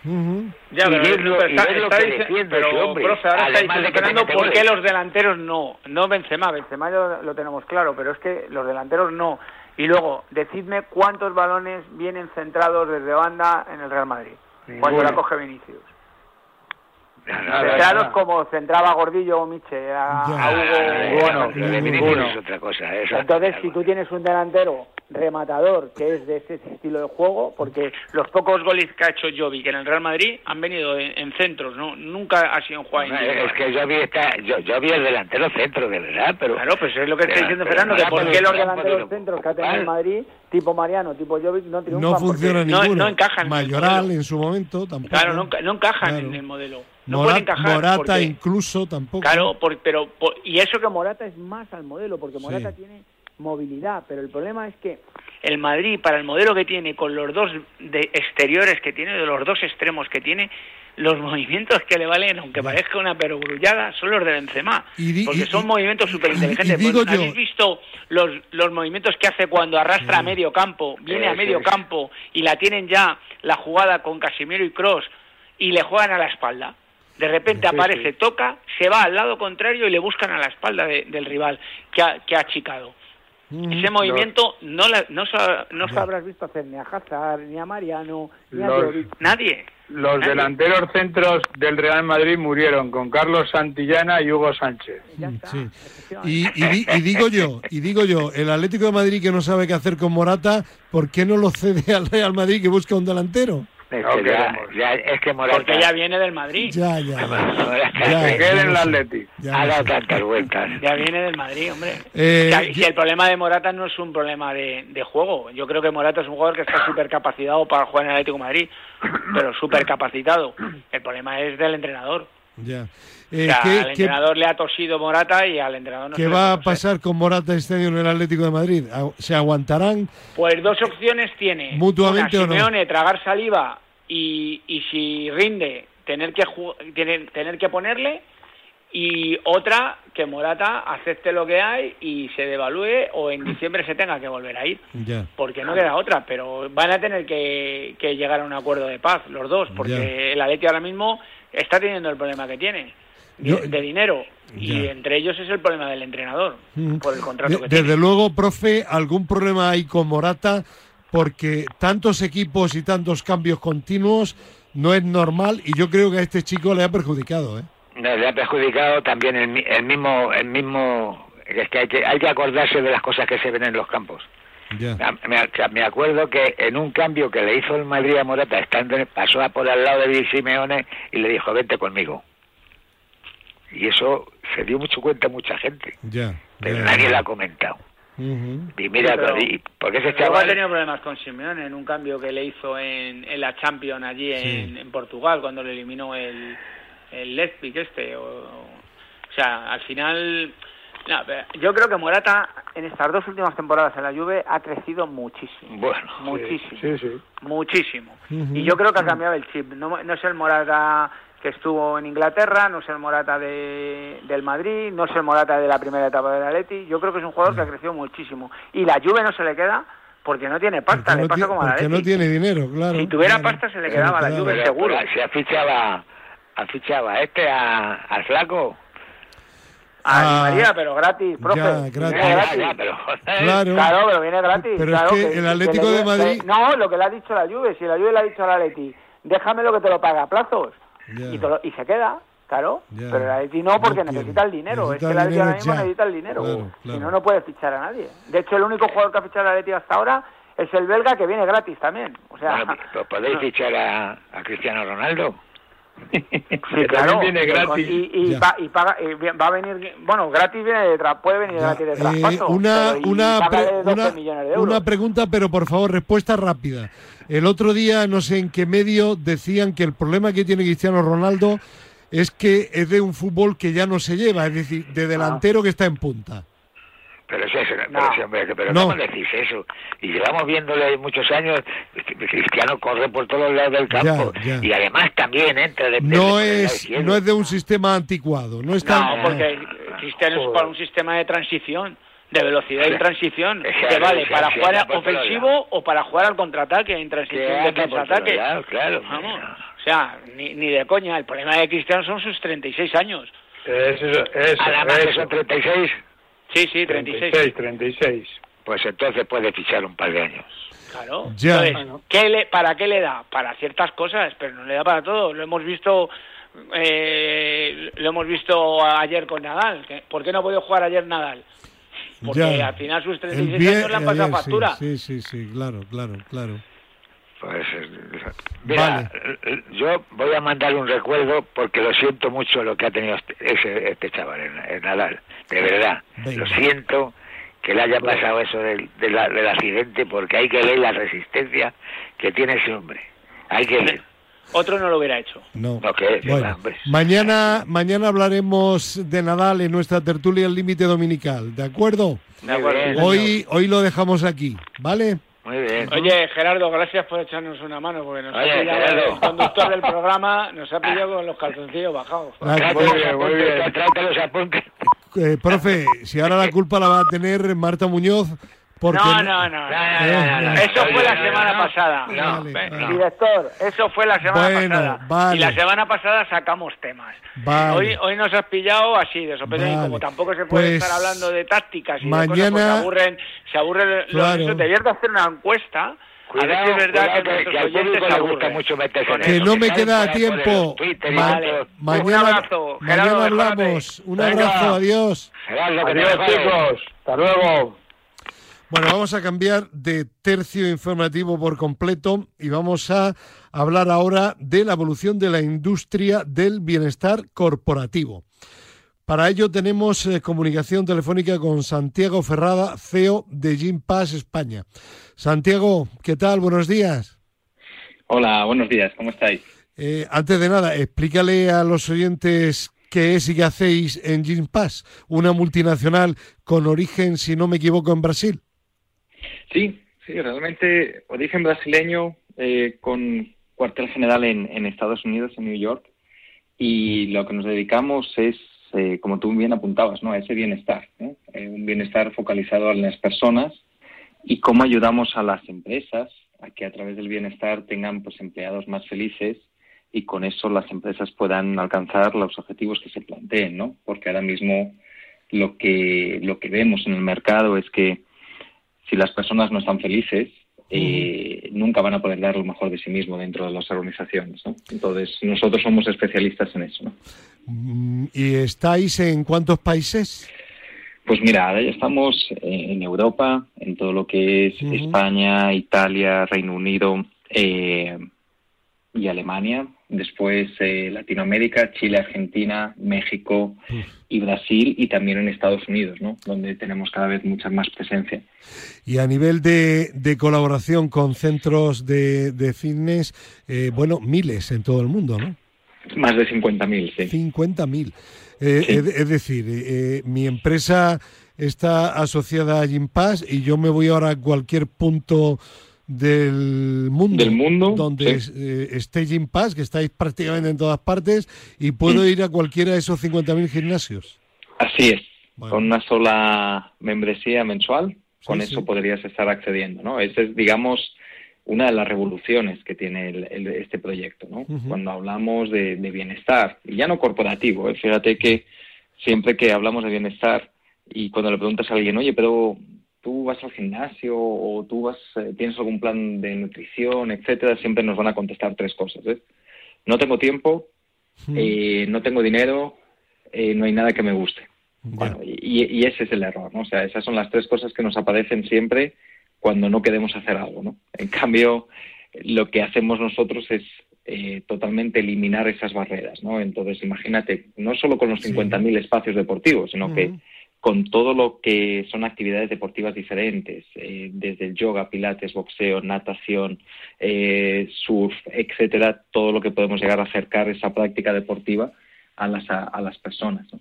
Ya, y pero, verlo- pero y está, defiende pero, ese hombre, profe, ahora está diciendo por qué los delanteros no, no Benzema, Benzema lo, lo tenemos claro, pero es que los delanteros no. Y luego, decidme cuántos balones vienen centrados desde banda en el Real Madrid, cuando la coge Vinicius. Nada, centrados nada. como centraba Gordillo o Miche a, Hugo. Ah, Bueno, ninguno. es otra cosa. eso- Entonces, si tú tienes un delantero rematador que es de ese estilo de juego, porque los pocos goles que ha hecho Jovic en el Real Madrid han venido en, en centros, ¿no? Nunca ha sido un jugador No, es que Jovi está, yo, Jovi es delantero centro, de verdad, pero... Claro, pues es lo que está diciendo Fernando, que no por qué los delanteros centros que ha tenido el. Madrid, tipo Mariano, tipo Jovic, no triunfan. No funciona no- ninguno. no encajan en el Mayoral modelo. en su momento tampoco. Claro, no, no encajan Claro. en el modelo. No Mora- pueden encajar. Morata porque- incluso tampoco. Claro, por- pero por- y eso Eso que Morata es más al modelo, porque Morata Sí. tiene movilidad, pero el problema es que el Madrid para el modelo que tiene con los dos de exteriores que tiene de los dos extremos que tiene los movimientos que le valen aunque parezca una perogrullada son los de Benzema Y di- porque y- son y- movimientos súper inteligentes yo- habéis visto los los movimientos que hace cuando arrastra a medio campo viene a medio campo y la tienen ya la jugada con Casimiro y Cross y le juegan a la espalda de repente aparece sí. toca se va al lado contrario y le buscan a la espalda de- del rival que ha, que ha achicado. Ese movimiento no la- no, sa- no no sa- habrás visto hacer ni a Hazard, ni a Mariano, ni a nadie Los Nadie. delanteros centros del Real Madrid murieron con Carlos Santillana y Hugo Sánchez. Ya está, sí. efectivamente. Y, y digo yo, y digo yo, el Atlético de Madrid que no sabe qué hacer con Morata, ¿por qué no lo cede al Real Madrid que busca un delantero? Es No que, ya, queremos. ya- es que Morata... porque ya viene del Madrid Ya, ya. ya. Que en el. Atleti. Ya ha dado tantas vueltas. Ya viene del Madrid, hombre. Eh, Que- yo- el problema de Morata no es un problema de, de juego. Yo creo que Morata es un jugador que está súper capacitado para jugar en el Atlético de Madrid, pero súper capacitado. El problema es del entrenador. Ya. O Eh, sea, ¿qué, al qué- entrenador le ha tosido Morata y al entrenador no qué va a pasar con Morata este año en el Atlético de Madrid? ¿A- ¿Se aguantarán? Pues dos opciones tiene. ¿Mutuamente Una, o no? Simeone, tragar saliva y, y si rinde, tener que, tener, tener que ponerle. Y otra, que Morata acepte lo que hay y se devalúe o en diciembre se tenga que volver a ir. Porque no queda otra, pero van a tener que, que llegar a un acuerdo de paz los dos, porque Ya. el Atleti ahora mismo está teniendo el problema que tiene de, Yo- de dinero y entre ellos es el problema del entrenador Mm. por el contrato De- que desde tiene. luego, profe, algún problema hay con Morata porque tantos equipos y tantos cambios continuos no es normal y yo creo que a este chico le ha perjudicado, ¿eh? No, le ha perjudicado también el, el mismo... El mismo es que hay, que hay que acordarse de las cosas que se ven en los campos. Ya. Ah, Me, me acuerdo que en un cambio que le hizo el Madrid a Morata, estando pasó a por al lado de Di Simeone y le dijo, vente conmigo. Y eso se dio mucho cuenta mucha gente, Ya. pero nadie lo ha comentado. Y mira, pero- y- porque ese Luego ha chaval... tenido problemas con Simeone en un cambio que le hizo en, en la Champions allí Sí. en, en Portugal cuando le eliminó el, el Leipzig este. O, o sea, al final... no, pero yo creo que Morata en estas dos últimas temporadas en la Juve ha crecido muchísimo. Bueno, muchísimo. Sí, sí. muchísimo. Y yo creo que ha cambiado el chip. No, no es el Morata que estuvo en Inglaterra, no es el Morata de, del Madrid, no es el Morata de la primera etapa del Atleti. Yo creo que es un jugador que ha crecido muchísimo. Y la Juve no se le queda porque no tiene pasta, Porque le no pasa como a la porque no tiene dinero, claro. Si tuviera claro. pasta, se le quedaba a la Juve, pero- seguro. se ha fichado a, ha fichado a este, a, al flaco. A Ah, María, pero gratis, profe. ya, Viene gratis. Ya, gratis. ya, pero. Claro. Claro, pero viene gratis. Pero es claro, que el Atlético le- de Madrid- no, lo que le ha dicho la Juve, si la Juve le ha dicho al Atleti, déjame lo que te lo paga a plazos. Y, te lo- y se queda, claro. Pero el Atleti no, porque No necesita el dinero. Necesita es que el Atleti ahora mismo ya. necesita el dinero. Claro, claro. Si no, no puede fichar a nadie. De hecho, el único jugador que ha fichado el Atleti hasta ahora es el belga que viene gratis también. O sea, Bueno, podéis fichar a, a Cristiano Ronaldo. Sí, claro. también viene gratis. Y, y va, y paga, y va a venir, bueno, gratis viene de tra- puede venir Ya, gratis de eh, traspaso. una, una, págale pre- 12 una- millones de euros. una pregunta, pero por favor, respuesta rápida. El otro día, no sé en qué medio, decían que el problema que tiene Cristiano Ronaldo es que es de un fútbol que ya no se lleva, es decir, de delantero que está en punta. Pero sí, sí, No. pero, sí, hombre, que- pero No. ¿cómo decís eso? Y llevamos viéndole muchos años, Cristiano corre por todos lados del campo. Ya, ya. Y además también entra de No es, no es de un sistema anticuado, no está. No, porque Cristiano es para un sistema de transición, de velocidad y transición, que vale para jugar todos ofensivo o para jugar al contraataque en transición de lados, claro. Vamos, o sea, ni, ni de coña. El problema de Cristiano son sus 36 años. Eso, eso, Además que eso. son 36, Sí, sí, 36. 36, 36. pues entonces puede fichar un par de años. Claro. Ya. Entonces, ¿qué le, ¿para qué le da? Para ciertas cosas, pero no le da para todo. Lo hemos visto eh, lo hemos visto ayer con Nadal. ¿Por qué no ha podido jugar ayer Nadal? porque Ya. al final sus El 36 bien- años le han pasado eh, factura. Sí, sí, sí, claro, claro, claro. Pues, eh, mira, eh, yo voy a mandar un recuerdo porque lo siento mucho lo que ha tenido este, ese, este chaval en Nadal, de verdad. Venga. Lo siento que le haya pasado eso del, del accidente porque hay que ver la resistencia que tiene ese hombre. Hay que ver. Otro no lo hubiera hecho. No. Bueno, mañana, mañana hablaremos de Nadal en nuestra tertulia El Límite Dominical, ¿de acuerdo? De acuerdo. Hoy, hoy lo dejamos aquí, ¿vale? Muy bien. Oye, Gerardo, gracias por echarnos una mano, porque nos Oye, ha pillado Gerardo. el conductor del programa, nos ha pillado con los calzoncillos bajados. Ah, muy bien, muy bien. tráete los apuntes. Eh, profe, si ahora la culpa la va a tener Marta Muñoz, porque No, no, no. Eh, Eso fue la no, semana no, pasada. no, No. Director, Eso fue la semana Bueno, pasada. vale. Y la semana pasada sacamos temas. Vale. Hoy, hoy nos has pillado así, de y Vale. como tampoco se puede Pues, estar hablando de tácticas y de mañana- cosas, pues se aburren, se aburren los- Claro. eso. Debías de hacer una encuesta a ver si es verdad cuidado, que, que, que al oyentes público se le gusta mucho meterse Con en que eso, no me queda tiempo. Twitter y Ma- Vale. todo. mañana, Un abrazo, mañana Gerardo, hablamos. Un abrazo, adiós. Gerardo, Adiós, chicos. Hasta luego. Bueno, vamos a cambiar de tercio informativo por completo y vamos a hablar ahora de la evolución de la industria del bienestar corporativo. Para ello tenemos eh, comunicación telefónica con Santiago Ferrada, CEO de Gympass España. Santiago, ¿qué tal? Buenos días. Hola, buenos días, ¿cómo estáis? Eh, antes de nada, explícale a los oyentes qué es y qué hacéis en Gympass, una multinacional con origen, si no me equivoco, en Brasil. Sí, sí, realmente origen brasileño eh, con cuartel general en, en Estados Unidos, en New York, y lo que nos dedicamos es, eh, como tú bien apuntabas, ¿no? a ese bienestar. Eh, un bienestar focalizado en las personas y cómo ayudamos a las empresas a que a través del bienestar tengan pues empleados más felices y con eso las empresas puedan alcanzar los objetivos que se planteen, ¿no? Porque ahora mismo lo que lo que vemos en el mercado es que si las personas no están felices, eh, nunca van a poder dar lo mejor de sí mismo dentro de las organizaciones. ¿no? Entonces, nosotros somos especialistas en eso. ¿no? Mm, ¿Y estáis en cuántos países? Pues mira, ahora ya estamos eh, en Europa, en todo lo que es. España, Italia, Reino Unido eh, y Alemania. Después eh, Latinoamérica, Chile, Argentina, México y Brasil y también en Estados Unidos, ¿no? donde tenemos cada vez mucha más presencia. Y a nivel de, de colaboración con centros de, de fitness, eh, bueno, miles en todo el mundo, ¿no? Más de 50.000, sí. 50.000. Eh, Sí. es, es decir, eh, mi empresa está asociada a Gympass y yo me voy ahora a cualquier punto del mundo, Del mundo, donde sí. eh, esté Gympass, que estáis prácticamente en todas partes, y puedo Mm. ir a cualquiera de esos 50.000 gimnasios. Así es, Bueno. con una sola membresía mensual, con eso sí. podrías estar accediendo, ¿no? Esa es, digamos, una de las revoluciones que tiene el- el- este proyecto, ¿no? Cuando hablamos de, de bienestar, y ya no corporativo, ¿eh? fíjate que siempre que hablamos de bienestar y cuando le preguntas a alguien, oye, pero tú vas al gimnasio o tú vas, eh, tienes algún plan de nutrición, etcétera, siempre nos van a contestar tres cosas, ¿eh? No tengo tiempo, Mm. eh, no tengo dinero, no hay nada que me guste. Bueno, y, y ese es el error, ¿no? O sea, esas son las tres cosas que nos aparecen siempre cuando no queremos hacer algo, ¿no? En cambio, lo que hacemos nosotros es eh, totalmente eliminar esas barreras, ¿no? Entonces, imagínate, no solo con los Sí. 50.000 espacios deportivos, sino que. Con todo lo que son actividades deportivas diferentes, eh, desde el yoga, pilates, boxeo, natación, eh, surf, etcétera, todo lo que podemos llegar a acercar esa práctica deportiva a las, a, a las personas. ¿no?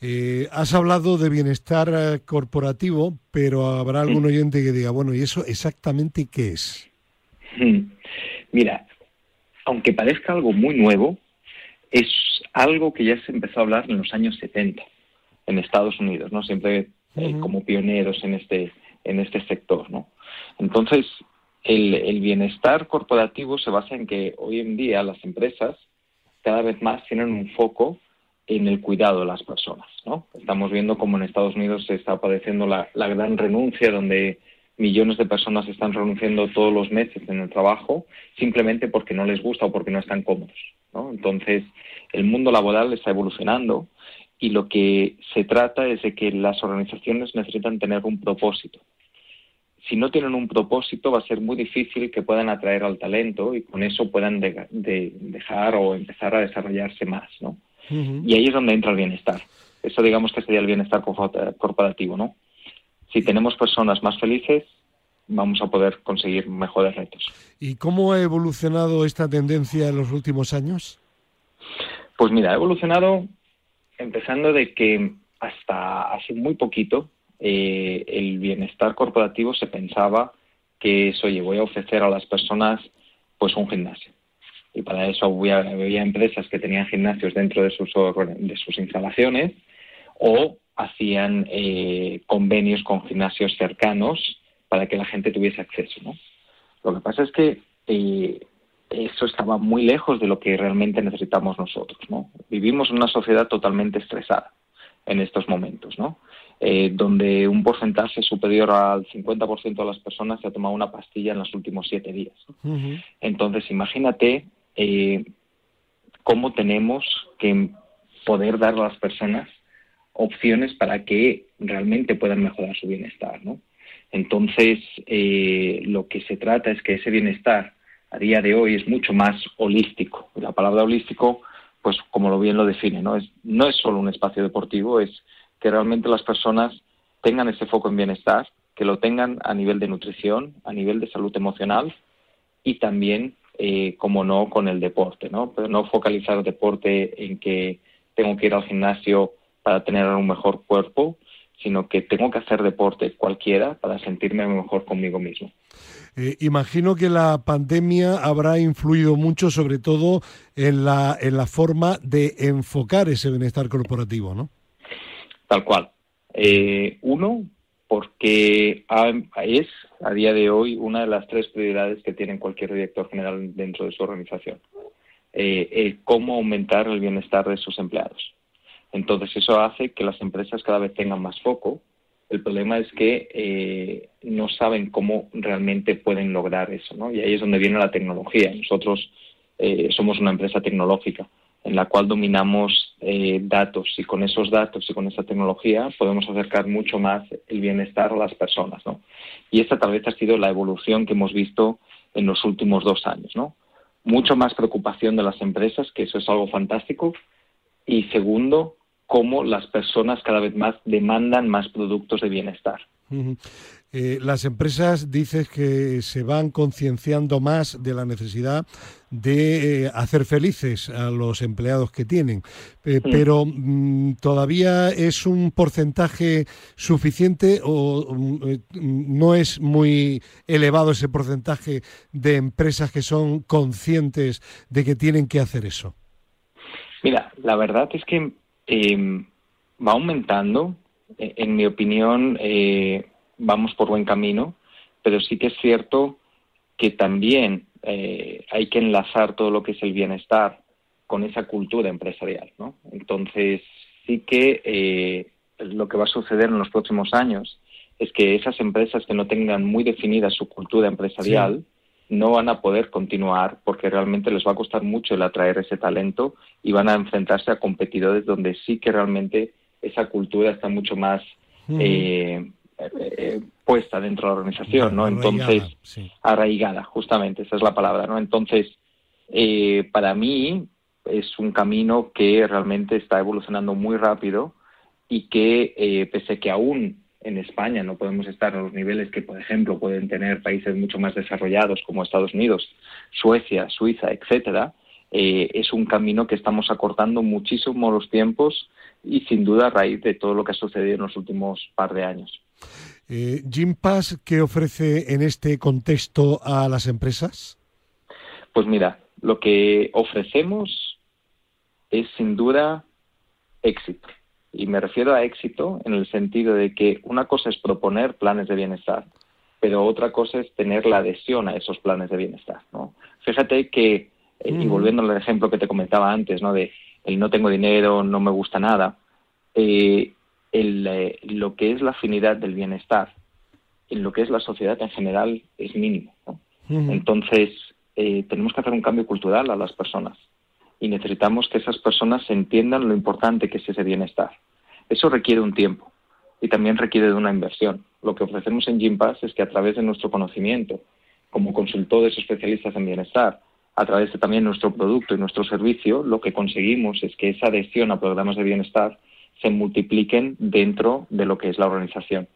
Eh, has hablado de bienestar corporativo, pero habrá algún oyente que diga, bueno, ¿y eso exactamente qué es? Mm. Mira, aunque parezca algo muy nuevo, es algo que ya se empezó a hablar en los años 70 en Estados Unidos, ¿no? Siempre eh, como pioneros en este en este sector, ¿no? Entonces, el, el bienestar corporativo se basa en que hoy en día las empresas cada vez más tienen un foco en el cuidado de las personas, ¿no? Estamos viendo como en Estados Unidos se está padeciendo la, la gran renuncia, donde millones de personas están renunciando todos los meses en el trabajo simplemente porque no les gusta o porque no están cómodos, ¿no? Entonces, el mundo laboral está evolucionando y lo que se trata es de que las organizaciones necesitan tener un propósito. Si no tienen un propósito, va a ser muy difícil que puedan atraer al talento y con eso puedan dejar o empezar a desarrollarse más, ¿no? Y ahí es donde entra el bienestar. Eso digamos que sería el bienestar corporativo, ¿no? Si tenemos personas más felices, vamos a poder conseguir mejores retos. ¿Y cómo ha evolucionado esta tendencia en los últimos años? Pues mira, ha evolucionado empezando de que hasta hace muy poquito eh, el bienestar corporativo se pensaba que es, oye, voy a ofrecer a las personas pues un gimnasio. Y para eso había, empresas que tenían gimnasios dentro de sus, de sus instalaciones o hacían eh, convenios con gimnasios cercanos para que la gente tuviese acceso. ¿no? Lo que pasa es que eh, eso estaba muy lejos de lo que realmente necesitamos nosotros. ¿no? Vivimos en una sociedad totalmente estresada en estos momentos, ¿no? Eh, donde un porcentaje superior al 50% de las personas se ha tomado una pastilla en los últimos siete días. Entonces, imagínate eh, cómo tenemos que poder dar a las personas opciones para que realmente puedan mejorar su bienestar, ¿no? Entonces, eh, lo que se trata es que ese bienestar a día de hoy es mucho más holístico. La palabra holístico, pues como lo bien lo define, ¿no? Es, no es solo un espacio deportivo, es que realmente las personas tengan ese foco en bienestar, que lo tengan a nivel de nutrición, a nivel de salud emocional y también, eh, como no, con el deporte, ¿no? Pero no focalizar el deporte en que tengo que ir al gimnasio para tener un mejor cuerpo, sino que tengo que hacer deporte cualquiera para sentirme mejor conmigo mismo. Eh, imagino que la pandemia habrá influido mucho, sobre todo en la, en la forma de enfocar ese bienestar corporativo, ¿no? Tal cual. Eh, uno, porque es a día de hoy una de las tres prioridades que tiene cualquier director general dentro de su organización. Eh, cómo aumentar el bienestar de sus empleados. Entonces eso hace que las empresas cada vez tengan más foco. El problema es que eh, no saben cómo realmente pueden lograr eso, ¿no? Y ahí es donde viene la tecnología. Nosotros eh, somos una empresa tecnológica en la cual dominamos eh, datos y con esos datos y con esa tecnología podemos acercar mucho más el bienestar a las personas, ¿no? Y esta tal vez ha sido la evolución que hemos visto en los últimos dos años, ¿no? Mucho más preocupación de las empresas, que eso es algo fantástico, y segundo, cómo las personas cada vez más demandan más productos de bienestar. Eh, las empresas dices que se van concienciando más de la necesidad de eh, hacer felices a los empleados que tienen, eh, pero mm, todavía es un porcentaje suficiente o mm, no es muy elevado ese porcentaje de empresas que son conscientes de que tienen que hacer eso. Mira, la verdad es que eh, va aumentando. E, en mi opinión, eh, vamos por buen camino, pero sí que es cierto que también eh, hay que enlazar todo lo que es el bienestar con esa cultura empresarial. ¿no? Entonces, sí que eh, lo que va a suceder en los próximos años es que esas empresas que no tengan muy definida su cultura empresarial, no van a poder continuar porque realmente les va a costar mucho el atraer ese talento y van a enfrentarse a competidores donde sí que realmente esa cultura está mucho más eh, eh, puesta dentro de la organización, ¿no? Entonces, arraigada, justamente, esa es la palabra, ¿no? Entonces, eh, para mí es un camino que realmente está evolucionando muy rápido y que, pese que aún en España no podemos estar a los niveles que, por ejemplo, pueden tener países mucho más desarrollados como Estados Unidos, Suecia, Suiza, etcétera, eh, es un camino que estamos acortando muchísimo los tiempos y sin duda a raíz de todo lo que ha sucedido en los últimos par de años. Eh, Jim Pass, ¿qué ofrece en este contexto a las empresas? Pues mira, lo que ofrecemos es sin duda éxito. Y me refiero a éxito en el sentido de que una cosa es proponer planes de bienestar, pero otra cosa es tener la adhesión a esos planes de bienestar. ¿no? Fíjate que, eh, y volviendo al ejemplo que te comentaba antes, ¿no? de el no tengo dinero, no me gusta nada, eh, el, eh, lo que es la afinidad del bienestar en lo que es la sociedad en general es mínimo. Entonces, tenemos que hacer un cambio cultural a las personas y necesitamos que esas personas entiendan lo importante que es ese bienestar. Eso requiere un tiempo y también requiere de una inversión. Lo que ofrecemos en Gympass es que a través de nuestro conocimiento, como consultores especialistas en bienestar, a través de también nuestro producto y nuestro servicio, lo que conseguimos es que esa adhesión a programas de bienestar se multipliquen dentro de lo que es la organización.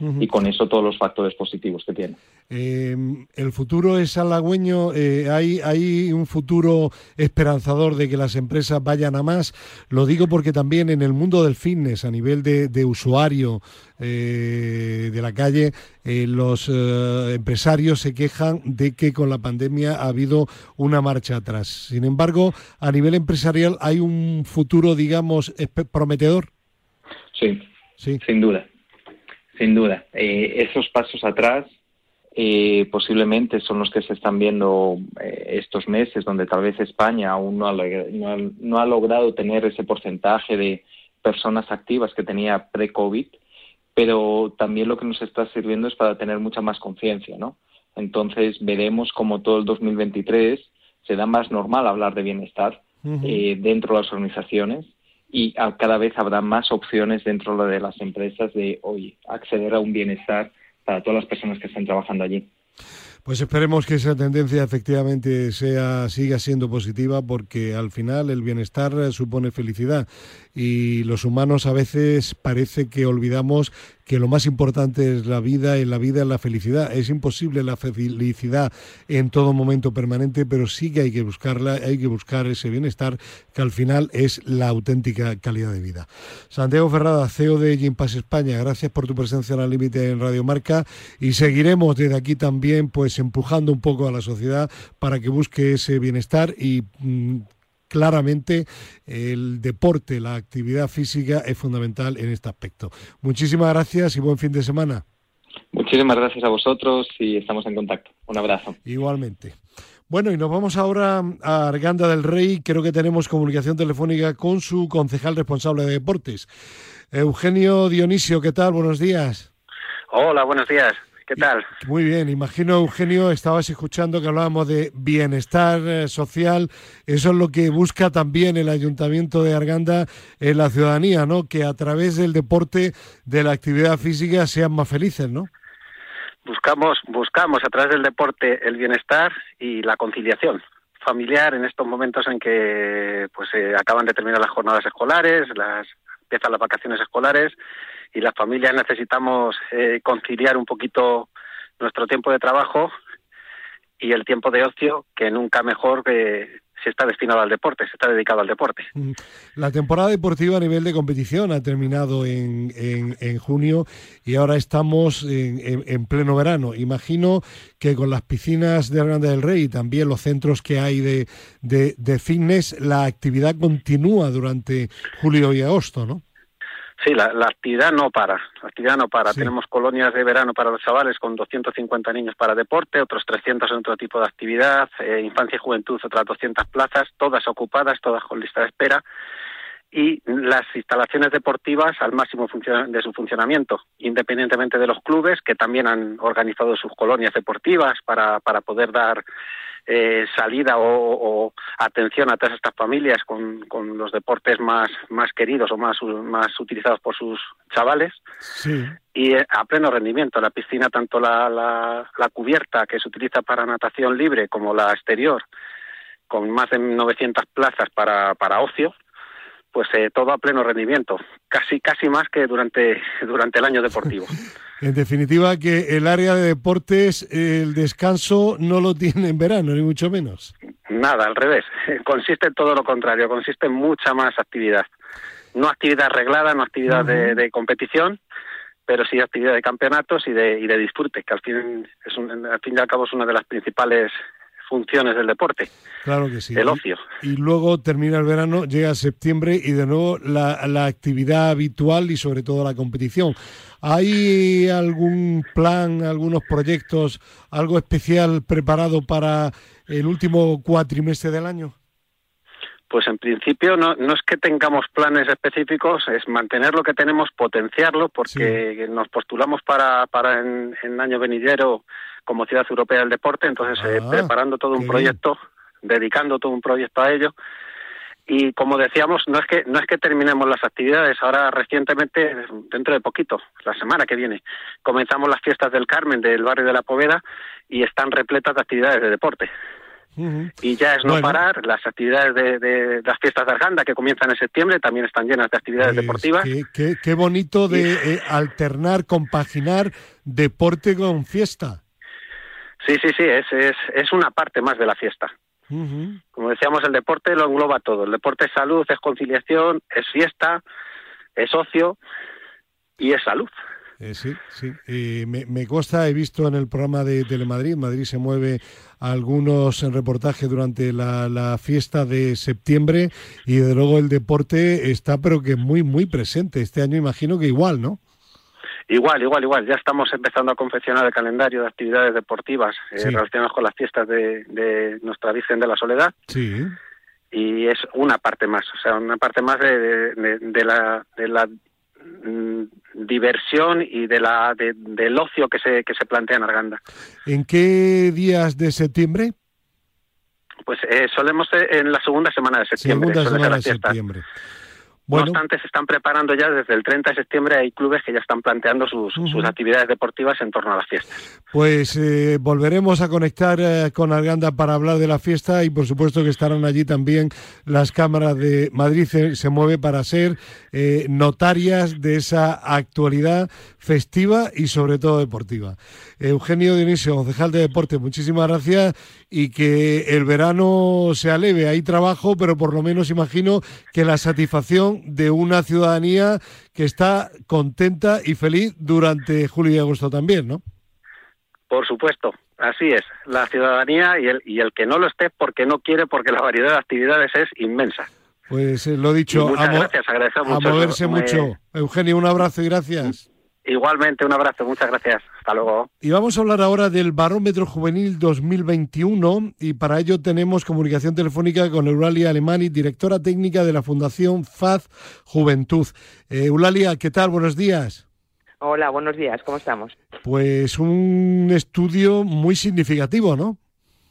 Y con eso todos los factores positivos que tiene. Eh, el futuro es halagüeño, eh, hay, hay un futuro esperanzador de que las empresas vayan a más. Lo digo porque también en el mundo del fitness, a nivel de, usuario eh, de la calle, los empresarios se quejan de que con la pandemia ha habido una marcha atrás. Sin embargo, a nivel empresarial hay un futuro, digamos, prometedor. Sí, sí. sin duda. Sin duda. Eh, esos pasos atrás eh, posiblemente son los que se están viendo eh, estos meses, donde tal vez España aún no ha, no, ha, logrado tener ese porcentaje de personas activas que tenía pre-COVID, pero también lo que nos está sirviendo es para tener mucha más conciencia, ¿no? Entonces veremos como todo el 2023 se da más normal hablar de bienestar dentro de las organizaciones y cada vez habrá más opciones dentro de las empresas de hoy acceder a un bienestar para todas las personas que están trabajando allí. Pues esperemos que esa tendencia efectivamente sea siga siendo positiva porque al final el bienestar supone felicidad y los humanos a veces parece que olvidamos que lo más importante es la vida y la vida es la felicidad. Es imposible la felicidad en todo momento permanente, pero sí que hay que buscarla, hay que buscar ese bienestar que al final es la auténtica calidad de vida. Santiago Ferrada, CEO de Gimpass España, gracias por tu presencia en el límite en Radio Marca y seguiremos desde aquí también pues empujando un poco a la sociedad para que busque ese bienestar y mm, claramente el deporte, la actividad física es fundamental en este aspecto. Muchísimas gracias y buen fin de semana. Muchísimas gracias a vosotros y estamos en contacto. Un abrazo. Igualmente. Bueno, y nos vamos ahora a Arganda del Rey. Creo que tenemos comunicación telefónica con su concejal responsable de deportes. Eugenio Dionisio, ¿qué tal? Buenos días. Hola, buenos días. ¿Qué tal? Muy bien, imagino, Eugenio, estabas escuchando que hablábamos de bienestar eh, social. Eso es lo que busca también el Ayuntamiento de Arganda en la ciudadanía, ¿no? Que a través del deporte, de la actividad física, sean más felices, ¿no? Buscamos, buscamos a través del deporte el bienestar y la conciliación familiar en estos momentos en que pues eh, acaban de terminar las jornadas escolares, las empiezan las vacaciones escolares y las familias necesitamos eh, conciliar un poquito nuestro tiempo de trabajo y el tiempo de ocio, que nunca mejor que se está destinado al deporte, se está dedicado al deporte. Mm. La temporada deportiva a nivel de competición ha terminado en, en, junio y ahora estamos en, en, pleno verano. Imagino que con las piscinas de Grande del Rey y también los centros que hay de, de, de fitness, la actividad continúa durante julio y agosto, ¿no? Sí, la, actividad no para, la actividad no para. Tenemos colonias de verano para los chavales con 250 niños para deporte, otros 300 en otro tipo de actividad, eh, infancia y juventud otras 200 plazas, todas ocupadas, todas con lista de espera y las instalaciones deportivas al máximo de su funcionamiento, independientemente de los clubes que también han organizado sus colonias deportivas para, para poder dar eh, salida o, atención a todas estas familias con, con los deportes más, más queridos o más, más utilizados por sus chavales. Y eh, a pleno rendimiento, la piscina, tanto la, la, la cubierta que se utiliza para natación libre como la exterior, con más de 900 plazas para, para ocio, pues eh, todo a pleno rendimiento, casi casi más que durante durante el año deportivo. En definitiva, que el área de deportes, el descanso no lo tiene en verano, ni mucho menos. Nada, al revés. Consiste en todo lo contrario, consiste en mucha más actividad. No actividad arreglada, no actividad de, competición, pero sí actividad de campeonatos y de, y de disfrute, que al fin, es al fin y al cabo es una de las principales funciones del deporte. Claro que sí. El ocio. Y, luego termina el verano, llega septiembre y de nuevo la, la actividad habitual y sobre todo la competición. ¿Hay algún plan, algunos proyectos, algo especial preparado para el último cuatrimestre del año? Pues en principio no, no es que tengamos planes específicos, es mantener lo que tenemos, potenciarlo, porque nos postulamos para, para en, en año venidero como Ciudad Europea del Deporte, entonces eh, ah, preparando todo un proyecto, dedicando todo un proyecto a ello y como decíamos, no es que no es que terminemos las actividades. Ahora recientemente, dentro de poquito, la semana que viene, comenzamos las fiestas del Carmen del barrio de la Poveda y están repletas de actividades de deporte. Y ya es no parar, las actividades de, las fiestas de Arganda que comienzan en septiembre también están llenas de actividades Pues deportivas. Qué, qué, bonito de eh, alternar, compaginar deporte con fiesta. Sí, sí, sí, es, es, es una parte más de la fiesta. Como decíamos, el deporte lo engloba todo. El deporte es salud, es conciliación, es fiesta, es ocio y es salud. Eh, sí, sí. Eh, me, me, consta, he visto en el programa de Telemadrid, Madrid se mueve algunos reportajes durante la, la, fiesta de septiembre y de luego el deporte está pero que muy, muy presente. Este año imagino que igual, ¿no? Igual, igual, igual. Ya estamos empezando a confeccionar el calendario de actividades deportivas eh, Sí. relacionadas con las fiestas de, de Nuestra Virgen de la Soledad. Sí. y es una parte más, o sea, una parte más de, de, de la, de la mm, diversión y de la de- del ocio que se que se plantea en Arganda. ¿En qué días de septiembre? Pues eh, solemos eh, en la segunda semana de septiembre. Segunda semana de fiesta. Septiembre. No Bueno, obstante, se están preparando ya desde el 30 de septiembre. Hay clubes que ya están planteando sus, sus actividades deportivas en torno a las fiestas. pues eh, volveremos a conectar eh, con Arganda para hablar de la fiesta y por supuesto que estarán allí también las cámaras de Madrid se, se mueve para ser eh, notarias de esa actualidad festiva y sobre todo deportiva. Eugenio Dionisio, concejal de deporte, muchísimas gracias y que el verano se aleve. Hay trabajo, pero por lo menos imagino que la satisfacción de una ciudadanía que está contenta y feliz durante julio y agosto también, ¿no? Por supuesto, así es. La ciudadanía y el, y el que no lo esté porque no quiere, porque la variedad de actividades es inmensa. Pues eh, lo dicho, a, mo- gracias, a moverse Me- mucho. Eugenio, un abrazo y gracias. Igualmente, un abrazo, muchas gracias. Hasta luego. Y vamos a hablar ahora del Barómetro Juvenil 2021 y para ello tenemos comunicación telefónica con Eulalia Alemani, directora técnica de la Fundación FAZ Juventud. Eh, Eulalia, ¿qué tal? Buenos días. Hola, buenos días, ¿cómo estamos? Pues un estudio muy significativo, ¿no?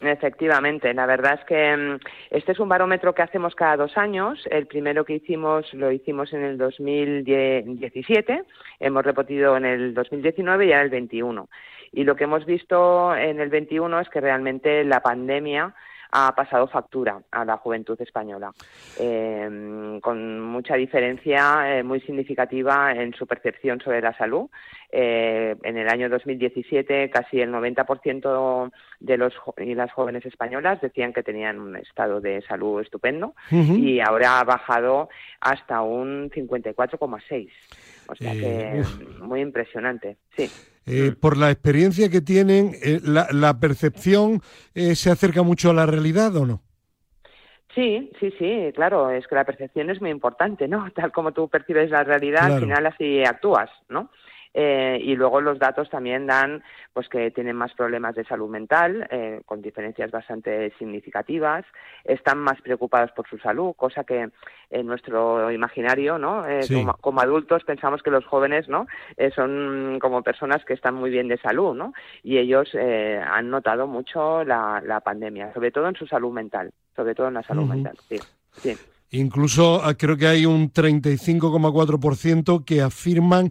Efectivamente, la verdad es que mm, este es un barómetro que hacemos cada dos años. El primero que hicimos lo hicimos en el 2017, hemos repetido en el 2019 y ahora el 21. Y lo que hemos visto en el 21 es que realmente la pandemia ha pasado factura a la juventud española, eh, con mucha diferencia eh, muy significativa en su percepción sobre la salud. Eh, en el año 2017, casi el 90% de los y las jóvenes españolas decían que tenían un estado de salud estupendo y ahora ha bajado hasta un 54,6. O sea Eh, que uf. muy impresionante, sí. Eh, por la experiencia que tienen, eh, la, la percepción eh, se acerca mucho a la realidad o no? Sí, sí, sí, claro, es que la percepción es muy importante, ¿no? Tal como tú percibes la realidad, Claro. al final así actúas, ¿no? Eh, y luego los datos también dan pues que tienen más problemas de salud mental, eh, con diferencias bastante significativas, están más preocupados por su salud, cosa que en nuestro imaginario, ¿no? Eh, Sí. como, como adultos pensamos que los jóvenes, ¿no? Eh, son como personas que están muy bien de salud, ¿no? Y ellos eh, han notado mucho la, la pandemia, sobre todo en su salud mental, sobre todo en la salud mental, sí. sí. Incluso ah, creo que hay un 35,4% que afirman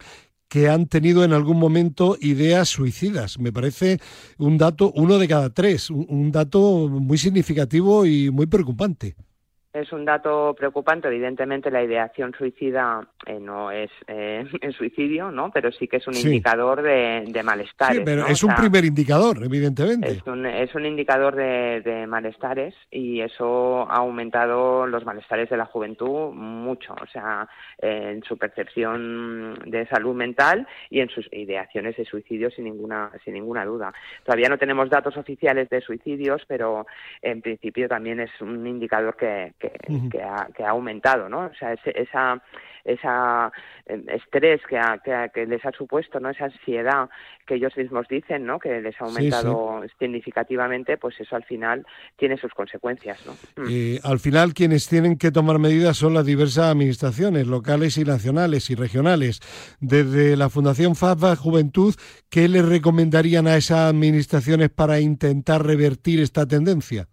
que han tenido en algún momento ideas suicidas. Me parece un dato, uno de cada tres, un, un dato muy significativo y muy preocupante. Es un dato preocupante. Evidentemente, la ideación suicida eh, no es eh, el suicidio, ¿no? Pero sí que es un Sí. indicador de, de malestares. Sí, pero ¿no? es O un primer indicador, evidentemente. Es un, es un indicador de, de malestares y eso ha aumentado los malestares de la juventud mucho, o sea, eh, en su percepción de salud mental y en sus ideaciones de suicidio sin ninguna, sin ninguna duda. Todavía no tenemos datos oficiales de suicidios, pero en principio también es un indicador que, que, ha, que ha aumentado, ¿no? O sea, ese- esa, esa eh, estrés que, ha- que, ha- que les ha supuesto, ¿no? Esa ansiedad que ellos mismos dicen, ¿no? Que les ha Sí, aumentado significativamente, pues eso al final tiene sus consecuencias, ¿no? Mm. Eh, al final, quienes tienen que tomar medidas son las diversas administraciones locales y nacionales y regionales. Desde la Fundación FAFA Juventud, ¿qué le recomendarían a esas administraciones para intentar revertir esta tendencia?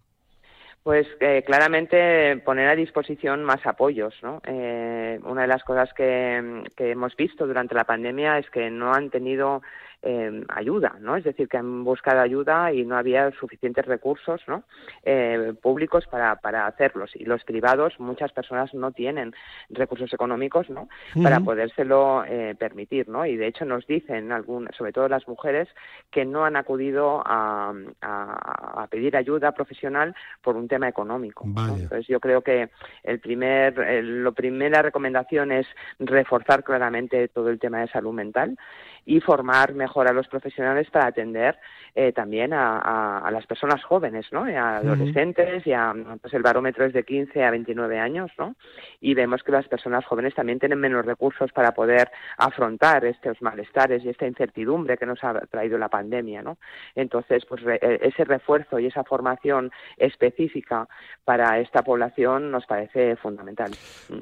Pues eh, claramente poner a disposición más apoyos. ¿no? Eh, una de las cosas que, que hemos visto durante la pandemia es que no han tenido eh, ayuda, ¿no? Es decir, que han buscado ayuda y no había suficientes recursos, ¿no? Eh, públicos para, para hacerlos. Y los privados, muchas personas no tienen recursos económicos, ¿no? Para podérselo eh, permitir, ¿no? Y de hecho nos dicen, algún, sobre todo las mujeres, que no han acudido a, a- a pedir ayuda profesional por un tema económico. Entonces yo creo que el primer, el- lo primera recomendación es reforzar claramente todo el tema de salud mental y formar mejor a los profesionales para atender eh, también a, a- a las personas jóvenes, ¿no? Y a adolescentes y a, pues el barómetro es de 15 a 29 años, ¿no? Y vemos que las personas jóvenes también tienen menos recursos para poder afrontar estos malestares y esta incertidumbre que nos ha traído la pandemia, ¿no? Entonces, pues re- eh, ese refuerzo y esa formación específica para esta población nos parece fundamental.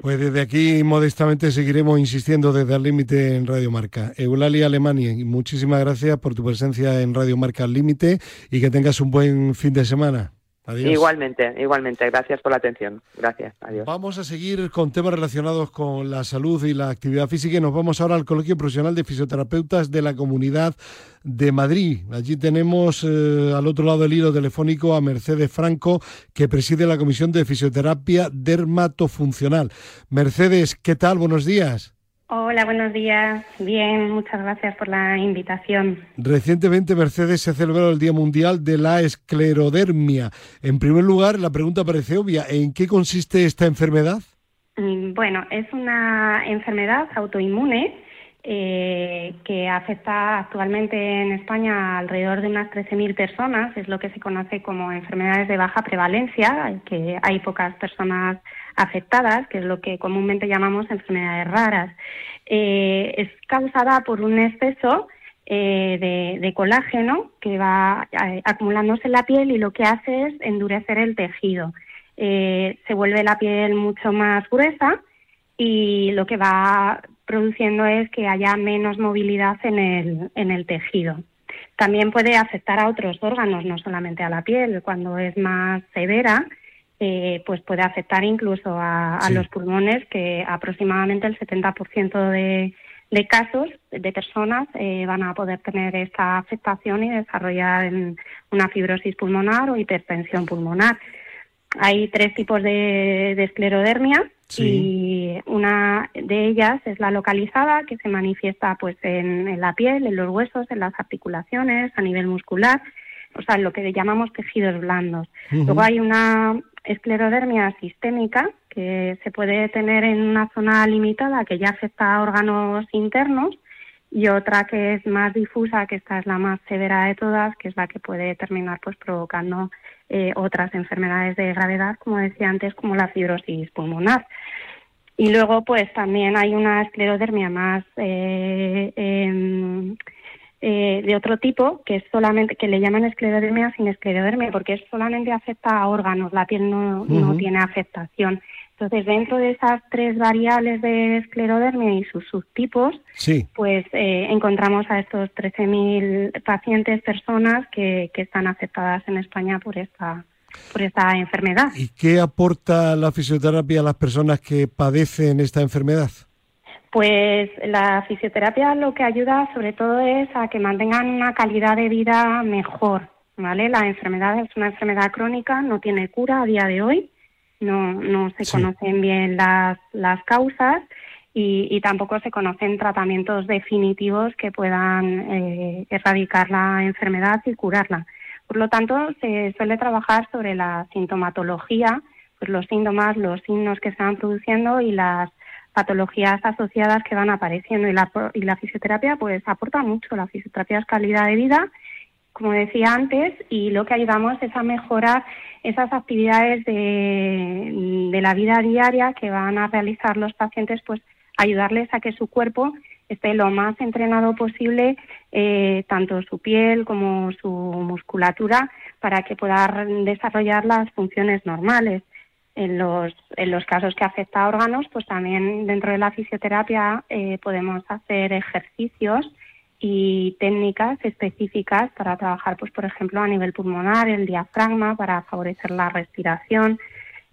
Pues desde aquí modestamente seguiremos insistiendo desde el límite en Radio Marca. Eulalia Alemania, y muchísimas gracias por tu presencia en Radio Marca al límite y que tengas un buen fin de semana. Adiós. Igualmente, igualmente. Gracias por la atención. Gracias. Adiós. Vamos a seguir con temas relacionados con la salud y la actividad física y nos vamos ahora al Colegio Profesional de Fisioterapeutas de la Comunidad de Madrid. Allí tenemos eh, al otro lado del hilo telefónico a Mercedes Franco, que preside la Comisión de Fisioterapia Dermatofuncional. Mercedes, ¿qué tal? Buenos días. Hola, buenos días. Bien, muchas gracias por la invitación. Recientemente, Mercedes, se ha celebrado el Día Mundial de la Esclerodermia. En primer lugar, la pregunta parece obvia. ¿En qué consiste esta enfermedad? Mm, Bueno, es una enfermedad autoinmune eh, que afecta actualmente en España alrededor de unas 13.000 personas. Es lo que se conoce como enfermedades de baja prevalencia, que hay pocas personas afectadas, que es lo que comúnmente llamamos enfermedades raras. Eh, es causada por un exceso eh, de, colágeno que va eh, acumulándose en la piel y lo que hace es endurecer el tejido. Se vuelve la piel mucho más gruesa y lo que va produciendo es que haya menos movilidad en el, en el tejido. También puede afectar a otros órganos, no solamente a la piel. Cuando es más severa, eh, pues puede afectar incluso a, los pulmones, que aproximadamente el 70% de, de casos de personas eh, van a poder tener esta afectación y desarrollar una fibrosis pulmonar o hipertensión pulmonar. Hay tres tipos de, de esclerodermia y una de ellas es la localizada que se manifiesta pues en, en la piel, en los huesos, en las articulaciones, a nivel muscular, o sea, lo que llamamos tejidos blandos. Luego hay una esclerodermia sistémica que se puede tener en una zona limitada que ya afecta a órganos internos y otra que es más difusa, que esta es la más severa de todas, que es la que puede terminar pues provocando eh, otras enfermedades de gravedad, como decía antes, como la fibrosis pulmonar. Y luego, pues también hay una esclerodermia más eh, em, eh, de otro tipo, que es solamente, que le llaman esclerodermia sin esclerodermia, porque es solamente afecta a órganos, la piel no, no tiene afectación. Entonces, dentro de esas tres variables de esclerodermia y sus subtipos, Sí. pues eh, encontramos a estos 13.000 pacientes, personas que, que están afectadas en España por esta, por esta enfermedad. ¿Y qué aporta la fisioterapia a las personas que padecen esta enfermedad? Pues la fisioterapia lo que ayuda sobre todo es a que mantengan una calidad de vida mejor, ¿vale? La enfermedad es una enfermedad crónica, no tiene cura a día de hoy, no, no se Sí. conocen bien las, las causas y, y tampoco se conocen tratamientos definitivos que puedan eh, erradicar la enfermedad y curarla. Por lo tanto, se suele trabajar sobre la sintomatología, pues los síntomas, los signos que se van produciendo y las patologías asociadas que van apareciendo y la, fisioterapia pues aporta mucho. La fisioterapia es calidad de vida, como decía antes, y lo que ayudamos es a mejorar esas actividades de, de la vida diaria que van a realizar los pacientes, pues ayudarles a que su cuerpo esté lo más entrenado posible, eh, tanto su piel como su musculatura, para que pueda desarrollar las funciones normales. En los, en los casos que afecta a órganos, pues también dentro de la fisioterapia eh, podemos hacer ejercicios y técnicas específicas para trabajar, pues por ejemplo, a nivel pulmonar, el diafragma, para favorecer la respiración.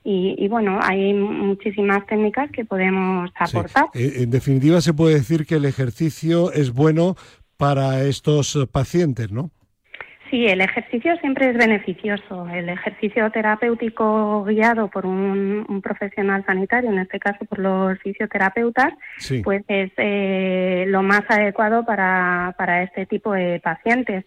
Y, bueno, hay muchísimas técnicas que podemos aportar. Eh, en definitiva, se puede decir que el ejercicio es bueno para estos pacientes, ¿no? Sí, el ejercicio siempre es beneficioso. El ejercicio terapéutico guiado por un, profesional sanitario, en este caso por los fisioterapeutas, pues es eh, lo más adecuado para, para este tipo de pacientes.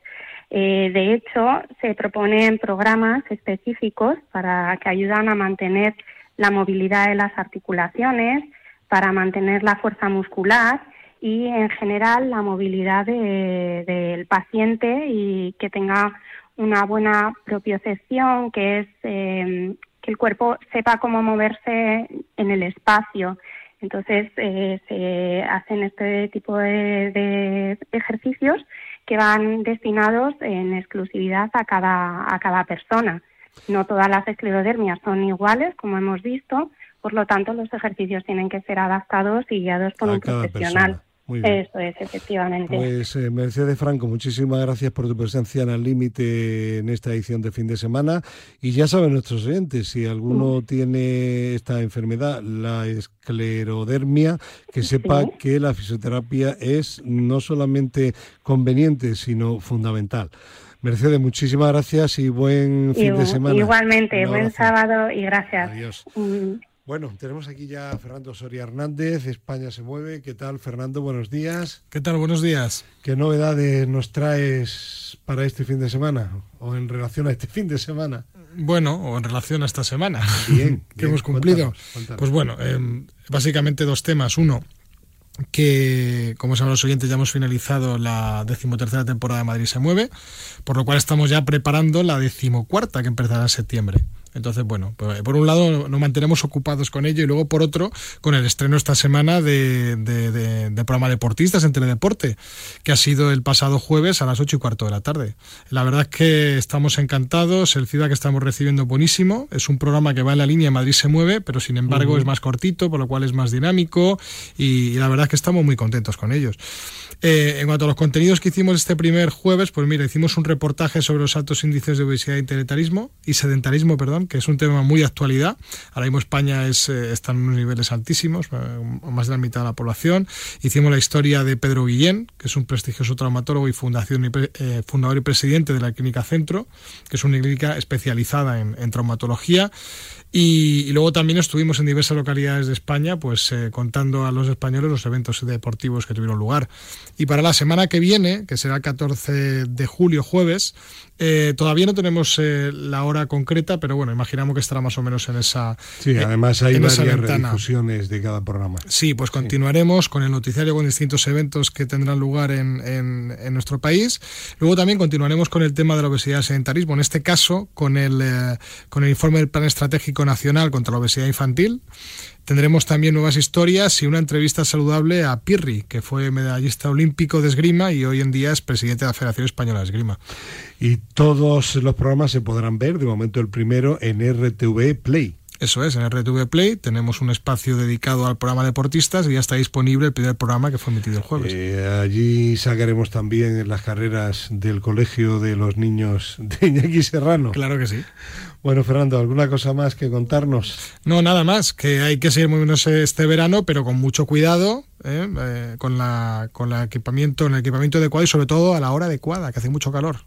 Eh, de hecho, se proponen programas específicos para que ayudan a mantener la movilidad de las articulaciones, para mantener la fuerza muscular y en general la movilidad del paciente y que tenga una buena propiocepción, que es em, que el cuerpo sepa cómo moverse en el espacio. Entonces eh, se hacen este tipo de, ejercicios que van destinados en exclusividad a cada, a cada persona. No todas las esclerodermias son iguales, como hemos visto, por lo tanto los ejercicios tienen que ser adaptados y guiados por un profesional. Eso es, efectivamente. Pues eh, Mercedes Franco, muchísimas gracias por tu presencia en el límite en esta edición de fin de semana. Y ya saben nuestros oyentes, si alguno tiene esta enfermedad, la esclerodermia, que sepa que la fisioterapia es no solamente conveniente, sino fundamental. Mercedes, muchísimas gracias y buen fin de semana. Igualmente, buen sábado y gracias. Adiós. Mm. Bueno, tenemos aquí ya a Fernando Soria Hernández, España se mueve. ¿Qué tal, Fernando? Buenos días. ¿Qué tal? Buenos días. ¿Qué novedades nos traes para este fin de semana o en relación a este fin de semana? Bueno, o en relación a esta semana bien, que hemos cumplido. Pues bueno, em, básicamente dos temas. Uno, que, como saben los oyentes, ya hemos finalizado la decimotercera temporada de Madrid se mueve, por lo cual estamos ya preparando la decimocuarta que empezará en septiembre. Entonces, bueno, por un lado nos mantenemos ocupados con ello y luego por otro con el estreno esta semana de, de, programa Deportistas en Teledeporte, que ha sido el pasado jueves a las ocho y cuarto de la tarde. La verdad es que estamos encantados, el ciudad que estamos recibiendo buenísimo, es un programa que va en la línea Madrid se mueve, pero sin embargo es más cortito, por lo cual es más dinámico y, la verdad es que estamos muy contentos con ellos. Eh, en cuanto a los contenidos que hicimos este primer jueves, pues mira, hicimos un reportaje sobre los altos índices de obesidad y sedentarismo, y sedentarismo, perdón, que es un tema muy de actualidad. Ahora mismo España es, eh, está en unos niveles altísimos, eh, más de la mitad de la población. Hicimos la historia de Pedro Guillén, que es un prestigioso traumatólogo y eh, fundador y presidente de la Clínica Centro, que es una clínica especializada en, traumatología. Y, luego también estuvimos en diversas localidades de España, pues contando a los españoles los eventos deportivos que tuvieron lugar. Y para la semana que viene, que será el 14 de julio, jueves, eh, todavía no tenemos eh, la hora concreta, pero bueno, imaginamos que estará más o menos en esa. Sí, eh, además hay varias redifusiones de cada programa. Sí, pues continuaremos con el noticiario con distintos eventos que tendrán lugar en, en, nuestro país. Luego también continuaremos con el tema de la obesidad y sedentarismo, en este caso con el, con el informe del Plan Estratégico Nacional contra la Obesidad Infantil. Tendremos también nuevas historias y una entrevista saludable a Pirri, que fue medallista olímpico de esgrima y hoy en día es presidente de la Federación Española de Esgrima. Y todos los programas se podrán ver, de momento el primero, en RTV Play. Eso es, en RTV Play tenemos un espacio dedicado al programa Deportistas y ya está disponible el primer programa que fue emitido el jueves. Eh, allí sacaremos también las carreras del Colegio de los Niños de Iñaki Serrano. Claro que sí. Bueno, Fernando, ¿alguna cosa más que contarnos? No, nada más, que hay que seguir moviéndose este verano, pero con mucho cuidado, ¿eh? Eh, con, la, con el equipamiento, el equipamiento adecuado y sobre todo a la hora adecuada, que hace mucho calor.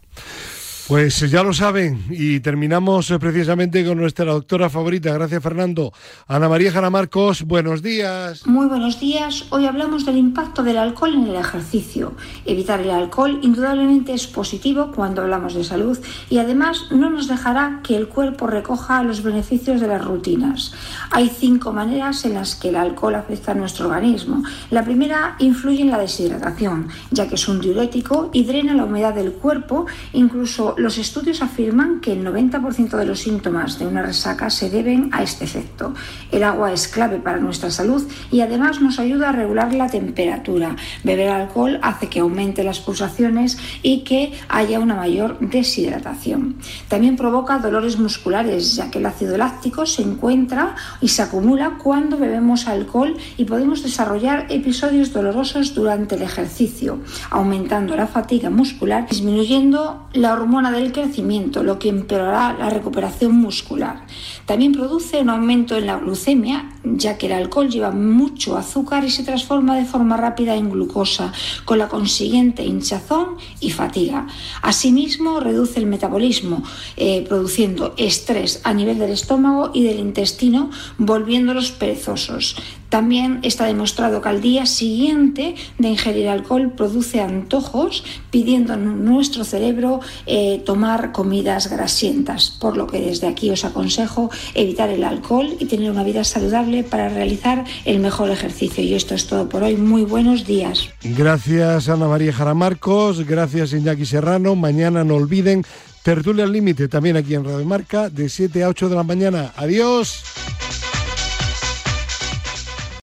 Pues ya lo saben y terminamos eh, precisamente con nuestra doctora favorita. Gracias Fernando. Ana María Jara Marcos, buenos días. Muy buenos días. Hoy hablamos del impacto del alcohol en el ejercicio. Evitar el alcohol indudablemente es positivo cuando hablamos de salud y además no nos dejará que el cuerpo recoja los beneficios de las rutinas. Hay cinco maneras en las que el alcohol afecta a nuestro organismo. La primera influye en la deshidratación, ya que es un diurético y drena la humedad del cuerpo, incluso los estudios afirman que el 90% de los síntomas de una resaca se deben a este efecto. El agua es clave para nuestra salud y además nos ayuda a regular la temperatura. Beber alcohol hace que aumente las pulsaciones y que haya una mayor deshidratación. También provoca dolores musculares, ya que el ácido láctico se encuentra y se acumula cuando bebemos alcohol y podemos desarrollar episodios dolorosos durante el ejercicio, aumentando la fatiga muscular, disminuyendo la hormona del crecimiento, lo que empeorará la recuperación muscular. También produce un aumento en la glucemia, ya que el alcohol lleva mucho azúcar y se transforma de forma rápida en glucosa, con la consiguiente hinchazón y fatiga. Asimismo, reduce el metabolismo, eh, produciendo estrés a nivel del estómago y del intestino, volviéndolos perezosos. También está demostrado que al día siguiente de ingerir alcohol produce antojos, pidiendo a nuestro cerebro eh, tomar comidas grasientas, por lo que desde aquí os aconsejo evitar el alcohol y tener una vida saludable para realizar el mejor ejercicio. Y esto es todo por hoy. Muy buenos días. Gracias Ana María Jaramarcos, gracias Iñaki Serrano. Mañana no olviden Tertulia al límite también aquí en Radio Marca de 7 a 8 de la mañana. Adiós.